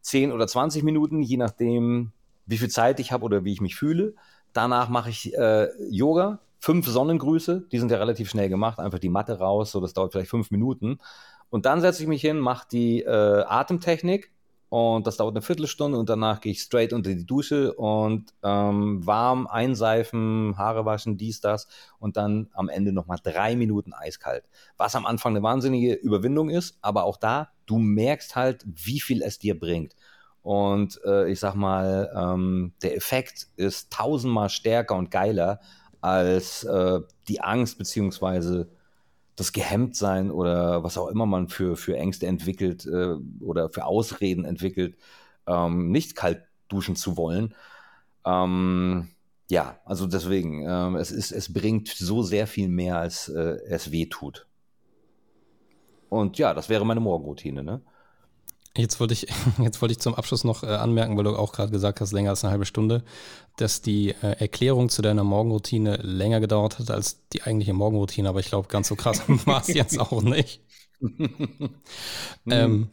10 oder 20 Minuten, je nachdem, wie viel Zeit ich habe oder wie ich mich fühle. Danach mache ich äh, Yoga, fünf Sonnengrüße, die sind ja relativ schnell gemacht, einfach die Matte raus, so das dauert vielleicht fünf Minuten. Und dann setze ich mich hin, mache die äh, Atemtechnik und das dauert eine Viertelstunde und danach gehe ich straight unter die Dusche und ähm, warm einseifen, Haare waschen, dies, das und dann am Ende nochmal drei Minuten eiskalt. Was am Anfang eine wahnsinnige Überwindung ist, aber auch da, du merkst halt, wie viel es dir bringt. Und äh, ich sag mal, ähm, der Effekt ist tausendmal stärker und geiler als äh, die Angst beziehungsweise das Gehemmtsein oder was auch immer man für, für Ängste entwickelt äh, oder für Ausreden entwickelt, ähm, nicht kalt duschen zu wollen. Ähm, ja, also deswegen, ähm, es, ist, es bringt so sehr viel mehr, als äh, es weh tut. Und ja, das wäre meine Morgenroutine, ne? Jetzt wollte ich, [LAUGHS] jetzt wollte ich zum Abschluss noch äh, anmerken, weil du auch gerade gesagt hast, länger als eine halbe Stunde, dass die äh, Erklärung zu deiner Morgenroutine länger gedauert hat als die eigentliche Morgenroutine, aber ich glaube, ganz so krass [LAUGHS] war es jetzt [LAUGHS] auch nicht. ähm,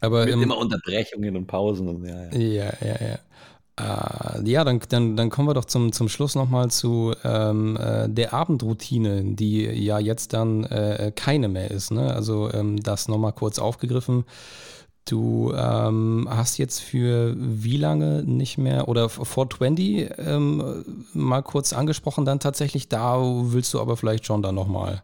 aber Mit immer Unterbrechungen und Pausen und ja, ja. Ja, ja, ja. Uh, ja, dann, dann, dann kommen wir doch zum, zum Schluss nochmal zu ähm, äh, der Abendroutine, die ja jetzt dann äh, keine mehr ist. Ne? Also ähm, das nochmal kurz aufgegriffen. Du ähm, hast jetzt für wie lange nicht mehr oder 420 ähm, mal kurz angesprochen, dann tatsächlich da willst du aber vielleicht schon dann nochmal.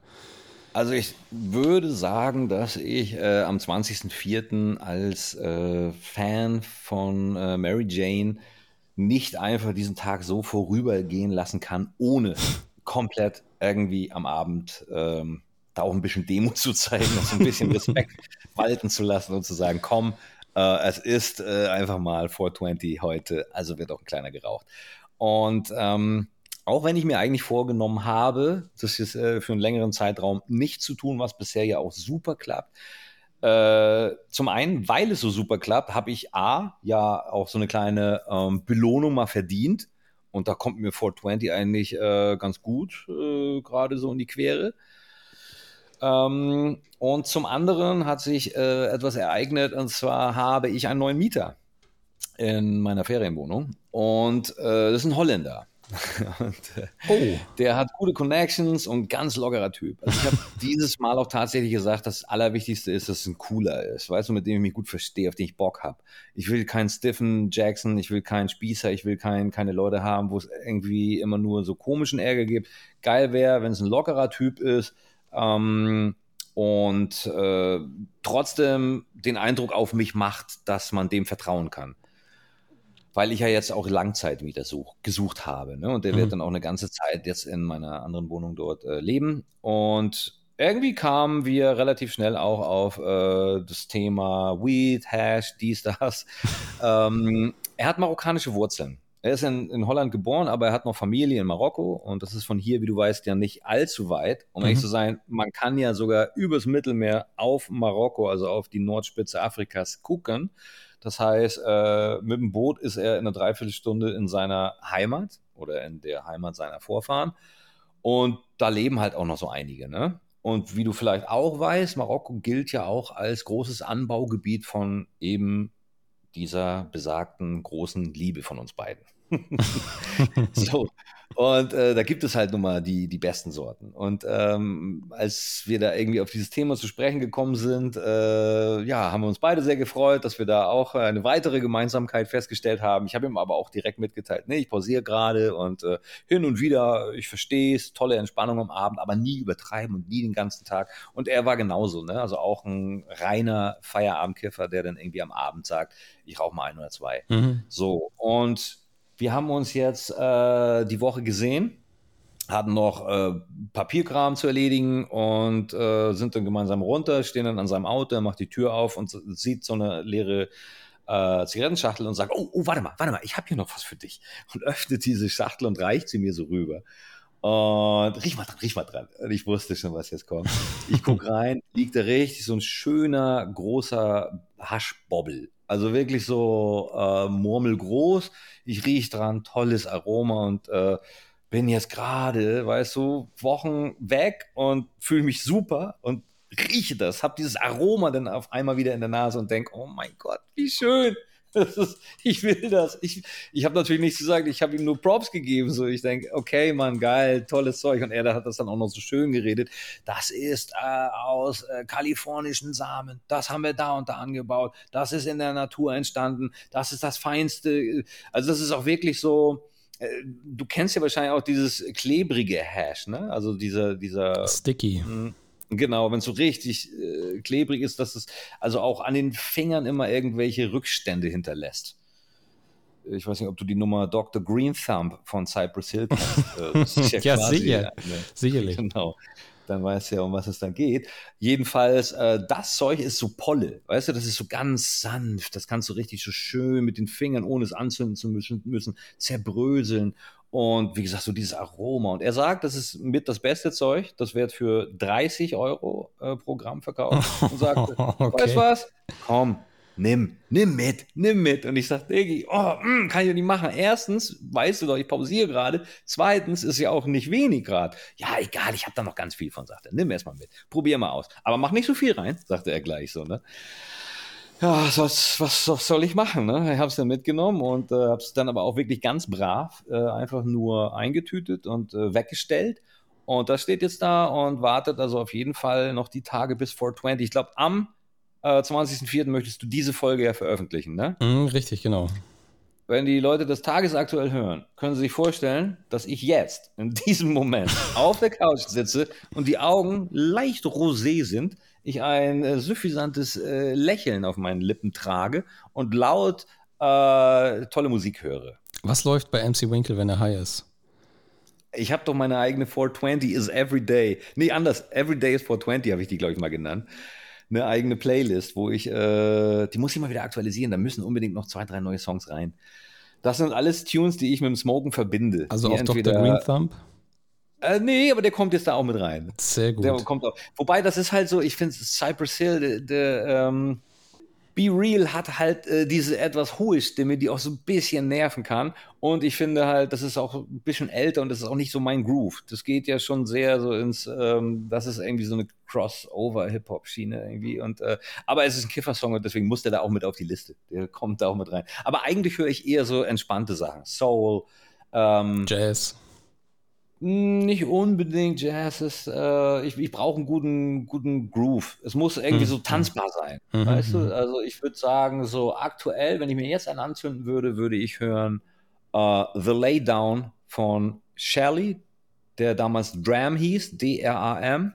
Also ich würde sagen, dass ich äh, am 20.04. als äh, Fan von äh, Mary Jane nicht einfach diesen Tag so vorübergehen lassen kann, ohne komplett irgendwie am Abend ähm, da auch ein bisschen Demut [LAUGHS] zu zeigen und so ein bisschen Respekt [LAUGHS] walten zu lassen und zu sagen, komm, äh, es ist äh, einfach mal 420 heute, also wird auch ein kleiner geraucht. Und ähm, auch wenn ich mir eigentlich vorgenommen habe, das ist äh, für einen längeren Zeitraum nicht zu tun, was bisher ja auch super klappt. Äh, zum einen, weil es so super klappt, habe ich A, ja auch so eine kleine ähm, Belohnung mal verdient. Und da kommt mir 420 eigentlich äh, ganz gut, äh, gerade so in die Quere. Ähm, und zum anderen hat sich äh, etwas ereignet, und zwar habe ich einen neuen Mieter in meiner Ferienwohnung. Und äh, das ist ein Holländer. [LAUGHS] und, äh, oh. Der hat gute Connections und ganz lockerer Typ. Also ich habe [LAUGHS] dieses Mal auch tatsächlich gesagt, das Allerwichtigste ist, dass es ein cooler ist, weißt du, mit dem ich mich gut verstehe, auf den ich Bock habe. Ich will keinen Stiffen Jackson, ich will keinen Spießer, ich will kein, keine Leute haben, wo es irgendwie immer nur so komischen Ärger gibt. Geil wäre, wenn es ein lockerer Typ ist, ähm, und äh, trotzdem den Eindruck auf mich macht, dass man dem vertrauen kann. Weil ich ja jetzt auch Langzeit wieder such, gesucht habe. Ne? Und der mhm. wird dann auch eine ganze Zeit jetzt in meiner anderen Wohnung dort äh, leben. Und irgendwie kamen wir relativ schnell auch auf äh, das Thema Weed, Hash, dies, das. [LAUGHS] ähm, er hat marokkanische Wurzeln. Er ist in, in Holland geboren, aber er hat noch Familie in Marokko und das ist von hier, wie du weißt, ja nicht allzu weit. Um mhm. ehrlich zu sein, man kann ja sogar übers Mittelmeer auf Marokko, also auf die Nordspitze Afrikas, gucken. Das heißt, äh, mit dem Boot ist er in einer Dreiviertelstunde in seiner Heimat oder in der Heimat seiner Vorfahren. Und da leben halt auch noch so einige. Ne? Und wie du vielleicht auch weißt, Marokko gilt ja auch als großes Anbaugebiet von eben dieser besagten großen Liebe von uns beiden. [LAUGHS] so, und äh, da gibt es halt nun mal die, die besten Sorten. Und ähm, als wir da irgendwie auf dieses Thema zu sprechen gekommen sind, äh, ja, haben wir uns beide sehr gefreut, dass wir da auch eine weitere Gemeinsamkeit festgestellt haben. Ich habe ihm aber auch direkt mitgeteilt, nee, ich pausiere gerade und äh, hin und wieder, ich verstehe es, tolle Entspannung am Abend, aber nie übertreiben und nie den ganzen Tag. Und er war genauso, ne? Also auch ein reiner Feierabendkiffer, der dann irgendwie am Abend sagt, ich rauche mal ein oder zwei. Mhm. So, und wir haben uns jetzt äh, die Woche gesehen, hatten noch äh, Papierkram zu erledigen und äh, sind dann gemeinsam runter, stehen dann an seinem Auto, er macht die Tür auf und sieht so eine leere äh, Zigarettenschachtel und sagt, oh, oh, warte mal, warte mal, ich habe hier noch was für dich. Und öffnet diese Schachtel und reicht sie mir so rüber. Und riech mal dran, riech mal dran. Und ich wusste schon, was jetzt kommt. Ich gucke rein, liegt da richtig so ein schöner, großer Haschbobbel also wirklich so äh, murmelgroß. Ich rieche dran, tolles Aroma und äh, bin jetzt gerade, weißt du, Wochen weg und fühle mich super und rieche das, habe dieses Aroma dann auf einmal wieder in der Nase und denke, oh mein Gott, wie schön. [LAUGHS] Ist, ich will das. Ich, ich habe natürlich nichts gesagt, ich habe ihm nur Props gegeben. So, ich denke, okay, Mann, geil, tolles Zeug. Und er hat das dann auch noch so schön geredet. Das ist äh, aus äh, kalifornischen Samen. Das haben wir da und da angebaut. Das ist in der Natur entstanden. Das ist das Feinste. Also, das ist auch wirklich so. Äh, du kennst ja wahrscheinlich auch dieses klebrige Hash, ne? Also dieser, dieser. Sticky. Mh, hm. Genau, wenn es so richtig äh, klebrig ist, dass es also auch an den Fingern immer irgendwelche Rückstände hinterlässt. Ich weiß nicht, ob du die Nummer Dr. Green Thumb von Cypress Hill kennst. [LAUGHS] Äh, ja, ja sicher. Eine, sicherlich. Genau. dann weißt du ja, um was es da geht. Jedenfalls, äh, das Zeug ist so Polle, weißt du, das ist so ganz sanft, das kannst du richtig so schön mit den Fingern, ohne es anzünden zu müssen, müssen zerbröseln. Und wie gesagt, so dieses Aroma. Und er sagt, das ist mit das beste Zeug. Das wird für 30 Euro äh, pro Gramm verkauft. Und sagt, [LAUGHS] okay. weißt du was? Komm, nimm, nimm mit, nimm mit. Und ich sage, Diggi, oh, mm, kann ich ja nicht machen. Erstens, weißt du doch, ich pausiere gerade. Zweitens ist ja auch nicht wenig gerade. Ja, egal, ich habe da noch ganz viel von, sagt er. Nimm erst mal mit. Probier mal aus. Aber mach nicht so viel rein, sagte er gleich so, ne? Ja, was, was, soll ich machen? Ne? Ich habe es dann mitgenommen und äh, habe es dann aber auch wirklich ganz brav äh, einfach nur eingetütet und äh, weggestellt. Und das steht jetzt da und wartet also auf jeden Fall noch die Tage bis 420. Ich glaube, am äh, 20.04. möchtest du diese Folge ja veröffentlichen, ne? Mm, richtig, genau. Wenn die Leute das tagesaktuell hören, können sie sich vorstellen, dass ich jetzt, in diesem Moment, auf der Couch sitze und die Augen leicht rosé sind, ich ein äh, suffisantes äh, Lächeln auf meinen Lippen trage und laut äh, tolle Musik höre. Was läuft bei MC Winkle, wenn er high ist? Ich habe doch meine eigene 420 is every day. Nee, anders. Every day is 420 habe ich die, glaube ich, mal genannt eine eigene Playlist, wo ich, äh, die muss ich mal wieder aktualisieren. Da müssen unbedingt noch zwei, drei neue Songs rein. Das sind alles Tunes, die ich mit dem Smoken verbinde. Also auf Dr. Green Thumb? Äh, nee, aber der kommt jetzt da auch mit rein. Sehr gut. Der kommt auch. Wobei, das ist halt so, ich finde Cypress Hill, der, der ähm, Be Real hat halt äh, diese etwas hohe Stimme, die auch so ein bisschen nerven kann. Und ich finde halt, das ist auch ein bisschen älter und das ist auch nicht so mein Groove. Das geht ja schon sehr so ins, ähm, das ist irgendwie so eine Crossover-Hip-Hop-Schiene irgendwie. Und, äh, aber es ist ein Kiffer-Song und deswegen muss der da auch mit auf die Liste. Der kommt da auch mit rein. Aber eigentlich höre ich eher so entspannte Sachen. Soul, ähm, Jazz. Nicht unbedingt Jazz ist, äh, ich, ich brauche einen guten, guten Groove. Es muss irgendwie mhm. so tanzbar sein. Mhm. Weißt du? Mhm. Also ich würde sagen, so aktuell, wenn ich mir jetzt einen anzünden würde, würde ich hören uh, The Laydown von Shelley, der damals Dram hieß, D-R-A-M,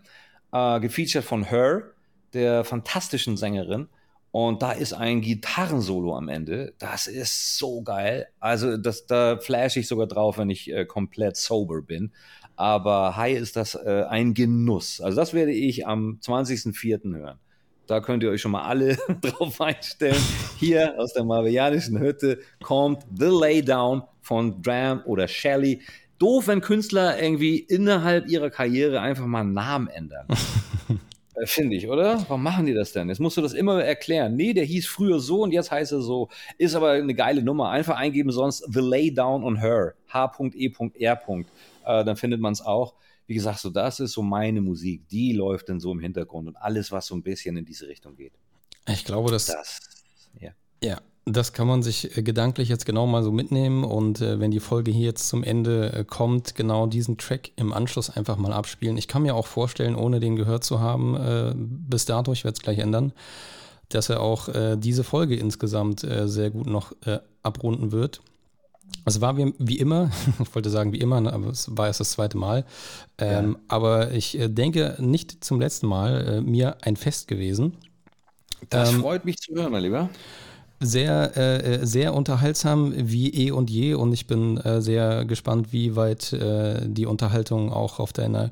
uh, gefeatured von Her, der fantastischen Sängerin. Und da ist ein Gitarrensolo am Ende. Das ist so geil. Also das, da flash ich sogar drauf, wenn ich äh, komplett sober bin. Aber Hi ist das äh, ein Genuss. Also das werde ich am 20.04. hören. Da könnt ihr euch schon mal alle [LAUGHS] drauf einstellen. Hier aus der marvianischen Hütte kommt The Laydown von Dram oder Shelley. Doof, wenn Künstler irgendwie innerhalb ihrer Karriere einfach mal einen Namen ändern. [LAUGHS] Äh, finde ich, oder? Warum machen die das denn? Jetzt musst du das immer erklären. Nee, der hieß früher so und jetzt heißt er so. Ist aber eine geile Nummer. Einfach eingeben sonst The Lay Down on Her. H.E.R. Äh, dann findet man es auch. Wie gesagt, so das ist so meine Musik. Die läuft dann so im Hintergrund und alles, was so ein bisschen in diese Richtung geht. Ich glaube, dass. Das, ja. Ja, das kann man sich äh, gedanklich jetzt genau mal so mitnehmen und äh, wenn die Folge hier jetzt zum Ende äh, kommt, genau diesen Track im Anschluss einfach mal abspielen. Ich kann mir auch vorstellen, ohne den gehört zu haben, äh, bis dato, ich werde es gleich ändern, dass er auch äh, diese Folge insgesamt äh, sehr gut noch abrunden wird. Es war wie, wie, immer, [LAUGHS] ich wollte sagen wie immer, ne, aber es war erst das zweite Mal. Ähm, ja. Aber ich denke, nicht zum letzten Mal mir ein Fest gewesen. Das ähm, freut mich zu hören, mein Lieber sehr, äh, sehr unterhaltsam wie eh und je und ich bin äh, sehr gespannt, wie weit äh, die Unterhaltung auch auf deiner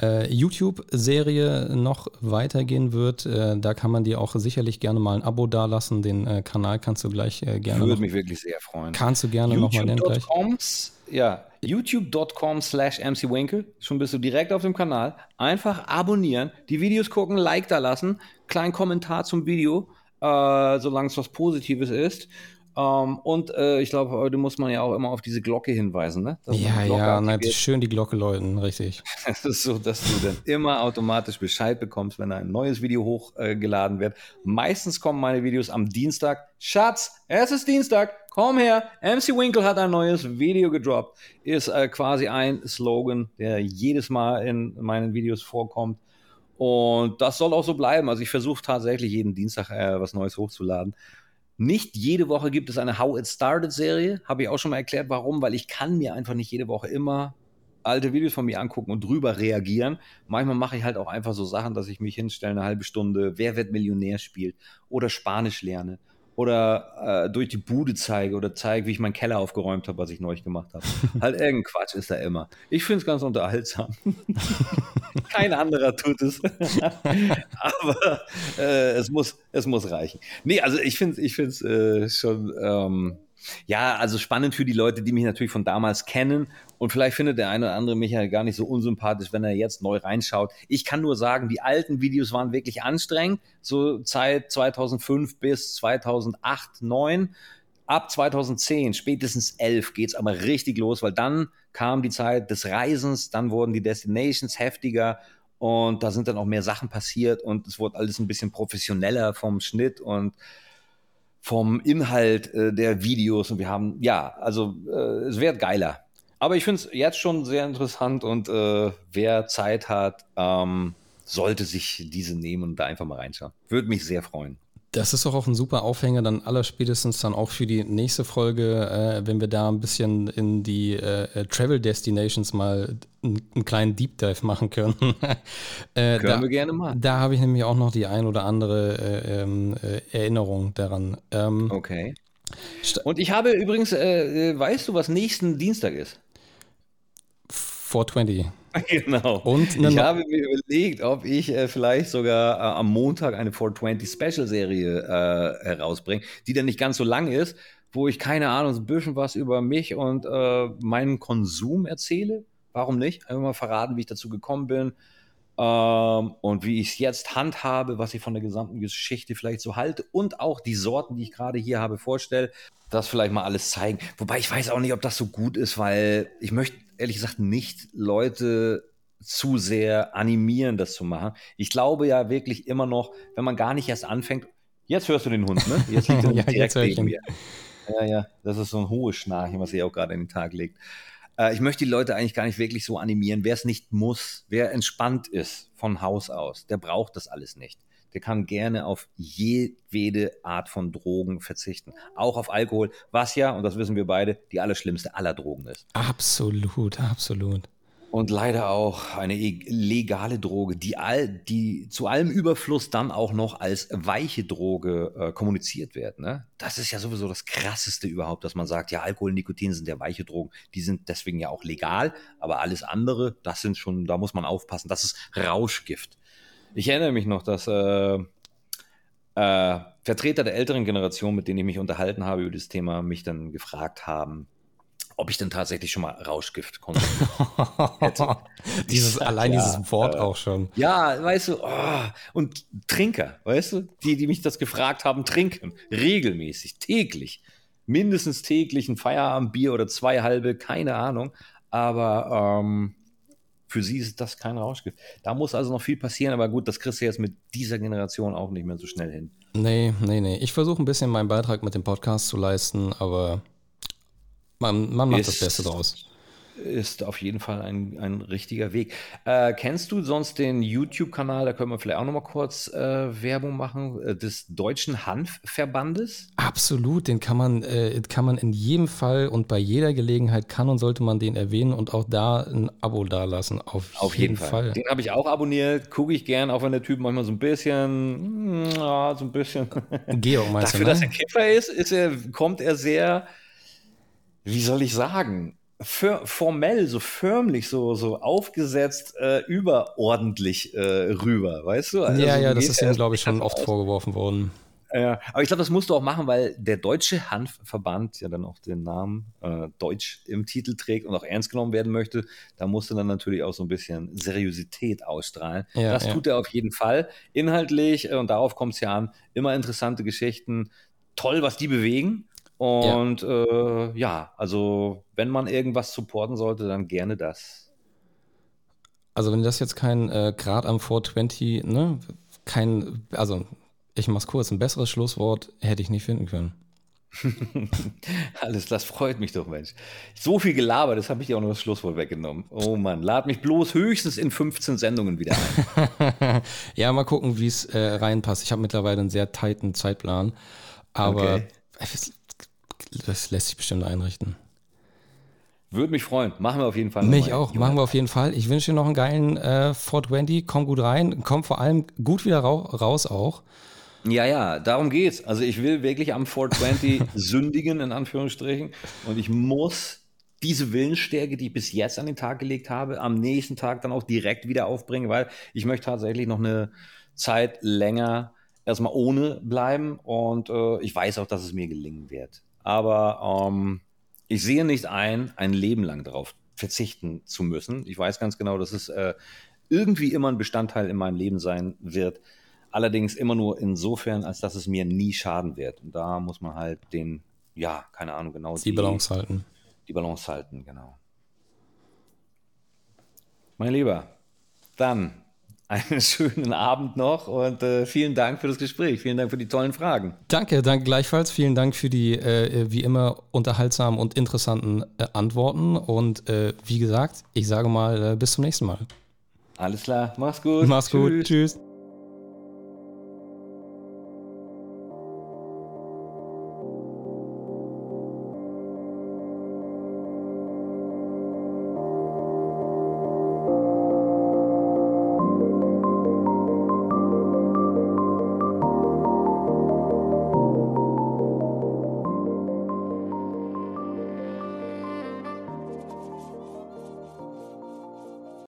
äh, YouTube-Serie noch weitergehen wird. Äh, da kann man dir auch sicherlich gerne mal ein Abo dalassen. Den äh, Kanal kannst du gleich gerne. Würde mich wirklich sehr freuen. Kannst du gerne nochmal nennen gleich. Ja, youtube.com slash mcwinkel. Schon bist du direkt auf dem Kanal. Einfach abonnieren, die Videos gucken, Like da lassen, kleinen Kommentar zum Video äh, solange es was Positives ist. Um, ähm, und äh, ich glaube, heute muss man ja auch immer auf diese Glocke hinweisen, ne? ja, ja, nein, schön die Glocke läuten, richtig. [LAUGHS] Es ist so, dass du dann immer automatisch Bescheid bekommst, wenn ein neues Video hochgeladen äh, wird. Meistens kommen meine Videos am Dienstag. Schatz, es ist Dienstag, komm her. MC Winkle hat ein neues Video gedroppt. Ist äh, quasi ein Slogan, der jedes Mal in meinen Videos vorkommt. Und das soll auch so bleiben. Also ich versuche tatsächlich jeden Dienstag äh, was Neues hochzuladen. Nicht jede Woche gibt es eine How It Started Serie. Habe ich auch schon mal erklärt, warum. Weil ich kann mir einfach nicht jede Woche immer alte Videos von mir angucken und drüber reagieren. Manchmal mache ich halt auch einfach so Sachen, dass ich mich hinstelle, eine halbe Stunde, wer wird Millionär spielt oder Spanisch lerne oder äh, durch die Bude zeige oder zeige, wie ich meinen Keller aufgeräumt habe, was ich neulich gemacht habe. [LAUGHS] halt irgendein Quatsch ist da immer. Ich finde es ganz unterhaltsam. [LAUGHS] Kein anderer tut es. [LAUGHS] Aber äh, es, muss, es muss reichen. Nee, also ich finde es ich find's, äh, schon, ähm, ja, also spannend für die Leute, die mich natürlich von damals kennen. Und vielleicht findet der eine oder andere mich ja gar nicht so unsympathisch, wenn er jetzt neu reinschaut. Ich kann nur sagen, die alten Videos waren wirklich anstrengend. So Zeit 2005 bis 2008, 2009 ab 2010, spätestens 11 geht es aber richtig los, weil dann kam die Zeit des Reisens, dann wurden die Destinations heftiger und da sind dann auch mehr Sachen passiert und es wurde alles ein bisschen professioneller vom Schnitt und vom Inhalt äh, der Videos und wir haben, ja, also äh, es wird geiler. Aber ich finde es jetzt schon sehr interessant und äh, wer Zeit hat, ähm, sollte sich diese nehmen und da einfach mal reinschauen. Würde mich sehr freuen. Das ist doch auch ein super Aufhänger, dann allerspätestens dann auch für die nächste Folge, äh, wenn wir da ein bisschen in die äh, äh Travel Destinations mal einen kleinen Deep Dive machen können. [LAUGHS] äh, können da, wir gerne machen. Da habe ich nämlich auch noch die ein oder andere äh, ähm, äh, Erinnerung daran. Ähm, okay. Und ich habe übrigens, weißt du, was nächsten Dienstag ist? 420. [LAUGHS] Genau. Und ich habe mir überlegt, ob ich äh, vielleicht sogar äh, am Montag eine 420 Special Serie äh, herausbringe, die dann nicht ganz so lang ist, wo ich keine Ahnung, so ein bisschen was über mich und äh, meinen Konsum erzähle. Warum nicht? Einfach mal verraten, wie ich dazu gekommen bin ähm, und wie ich es jetzt handhabe, was ich von der gesamten Geschichte vielleicht so halte und auch die Sorten, die ich gerade hier habe, vorstelle. Das vielleicht mal alles zeigen. Wobei ich weiß auch nicht, ob das so gut ist, weil ich möchte ehrlich gesagt nicht Leute zu sehr animieren, das zu machen. Ich glaube ja wirklich immer noch, wenn man gar nicht erst anfängt, jetzt hörst du den Hund, ne? Jetzt liegt [LAUGHS] er ja, direkt neben mir. Ja, ja, das ist so ein hohes Schnarchen, was er auch gerade in den Tag legt. Äh, ich möchte die Leute eigentlich gar nicht wirklich so animieren. Wer es nicht muss, wer entspannt ist von Haus aus, der braucht das alles nicht. Der kann gerne auf jede Art von Drogen verzichten. Auch auf Alkohol, was ja, und das wissen wir beide, die allerschlimmste aller Drogen ist. Absolut, absolut und leider auch eine e-, legale Droge, die, all, die zu allem Überfluss dann auch noch als weiche Droge äh, kommuniziert wird. Ne? Das ist ja sowieso das Krasseste überhaupt, dass man sagt, ja, Alkohol und Nikotin sind ja weiche Drogen, die sind deswegen ja auch legal, aber alles andere, das sind schon, da muss man aufpassen, das ist Rauschgift. Ich erinnere mich noch, dass äh, äh, Vertreter der älteren Generation, mit denen ich mich unterhalten habe über das Thema, mich dann gefragt haben, ob ich denn tatsächlich schon mal Rauschgift konsumiert hätte. [LAUGHS] dieses, sag, allein ja, dieses Wort äh, auch schon. Ja, weißt du, oh, und Trinker, weißt du, die, die mich das gefragt haben, trinken regelmäßig, täglich, mindestens täglich ein Feierabendbier oder zwei halbe, keine Ahnung, aber ähm, für sie ist das kein Rauschgift. Da muss also noch viel passieren, aber gut, das kriegst du jetzt mit dieser Generation auch nicht mehr so schnell hin. Nee, nee, nee. Ich versuche ein bisschen meinen Beitrag mit dem Podcast zu leisten, aber man, man macht ist, das Beste draus. Ist auf jeden Fall ein, ein richtiger Weg. Äh, kennst du sonst den YouTube-Kanal, da können wir vielleicht auch nochmal kurz äh, Werbung machen, äh, des Deutschen Hanfverbandes? Absolut, den kann man, äh, kann man in jedem Fall und bei jeder Gelegenheit kann und sollte man den erwähnen und auch da ein Abo dalassen. Auf, auf jeden, jeden Fall. Fall. Den habe ich auch abonniert, gucke ich gern, auch wenn der Typ manchmal so ein bisschen, ja, so ein bisschen. [LAUGHS] Georg meinst Dafür, du, ne? dass er Kiffer ist, ist er, kommt er sehr wie soll ich sagen, formell, so förmlich, so, so aufgesetzt, äh, überordentlich äh, rüber, weißt du? Also, ja, ja, das ist ihm, glaube ich, schon oft aus. vorgeworfen worden. Ja, aber ich glaube, das musst du auch machen, weil der Deutsche Hanfverband ja dann auch den Namen äh, Deutsch im Titel trägt und auch ernst genommen werden möchte. Da musst du dann natürlich auch so ein bisschen Seriosität ausstrahlen. Ja, das ja. tut er auf jeden Fall. Inhaltlich, äh, und darauf kommt es ja an, immer interessante Geschichten. Toll, was die bewegen. Und ja. Äh, ja, also wenn man irgendwas supporten sollte, dann gerne das. Also wenn das jetzt kein äh, Grad am 420, ne, kein, also ich mach's kurz, ein besseres Schlusswort hätte ich nicht finden können. [LAUGHS] Alles, das freut mich doch, Mensch. So viel gelabert, das habe ich dir auch noch das Schlusswort weggenommen. Oh Mann, lad mich bloß höchstens in 15 Sendungen wieder ein. [LAUGHS] ja, mal gucken, wie es äh, reinpasst. Ich habe mittlerweile einen sehr tighten Zeitplan, aber okay das lässt sich bestimmt einrichten. Würde mich freuen. Machen wir auf jeden Fall. Mich auch. Machen wir auf jeden Fall. Ich wünsche dir noch einen geilen äh, Fort Wendy. Komm gut rein. Komm vor allem gut wieder raus auch. Ja, ja, darum geht's. Also ich will wirklich am 420 [LAUGHS] sündigen, in Anführungsstrichen. Und ich muss diese Willensstärke, die ich bis jetzt an den Tag gelegt habe, am nächsten Tag dann auch direkt wieder aufbringen, weil ich möchte tatsächlich noch eine Zeit länger erstmal ohne bleiben und äh, ich weiß auch, dass es mir gelingen wird. Aber ähm, ich sehe nicht ein, ein Leben lang darauf verzichten zu müssen. Ich weiß ganz genau, dass es äh, irgendwie immer ein Bestandteil in meinem Leben sein wird. Allerdings immer nur insofern, als dass es mir nie schaden wird. Und da muss man halt den, ja, keine Ahnung, genau die, die Balance halten. Die Balance halten, genau. Mein Lieber, dann einen schönen Abend noch und äh, vielen Dank für das Gespräch. Vielen Dank für die tollen Fragen. Danke, danke gleichfalls. Vielen Dank für die äh, wie immer unterhaltsamen und interessanten äh, Antworten. Und äh, wie gesagt, ich sage mal, äh, bis zum nächsten Mal. Alles klar, mach's gut. Mach's Tschüss. gut. Tschüss.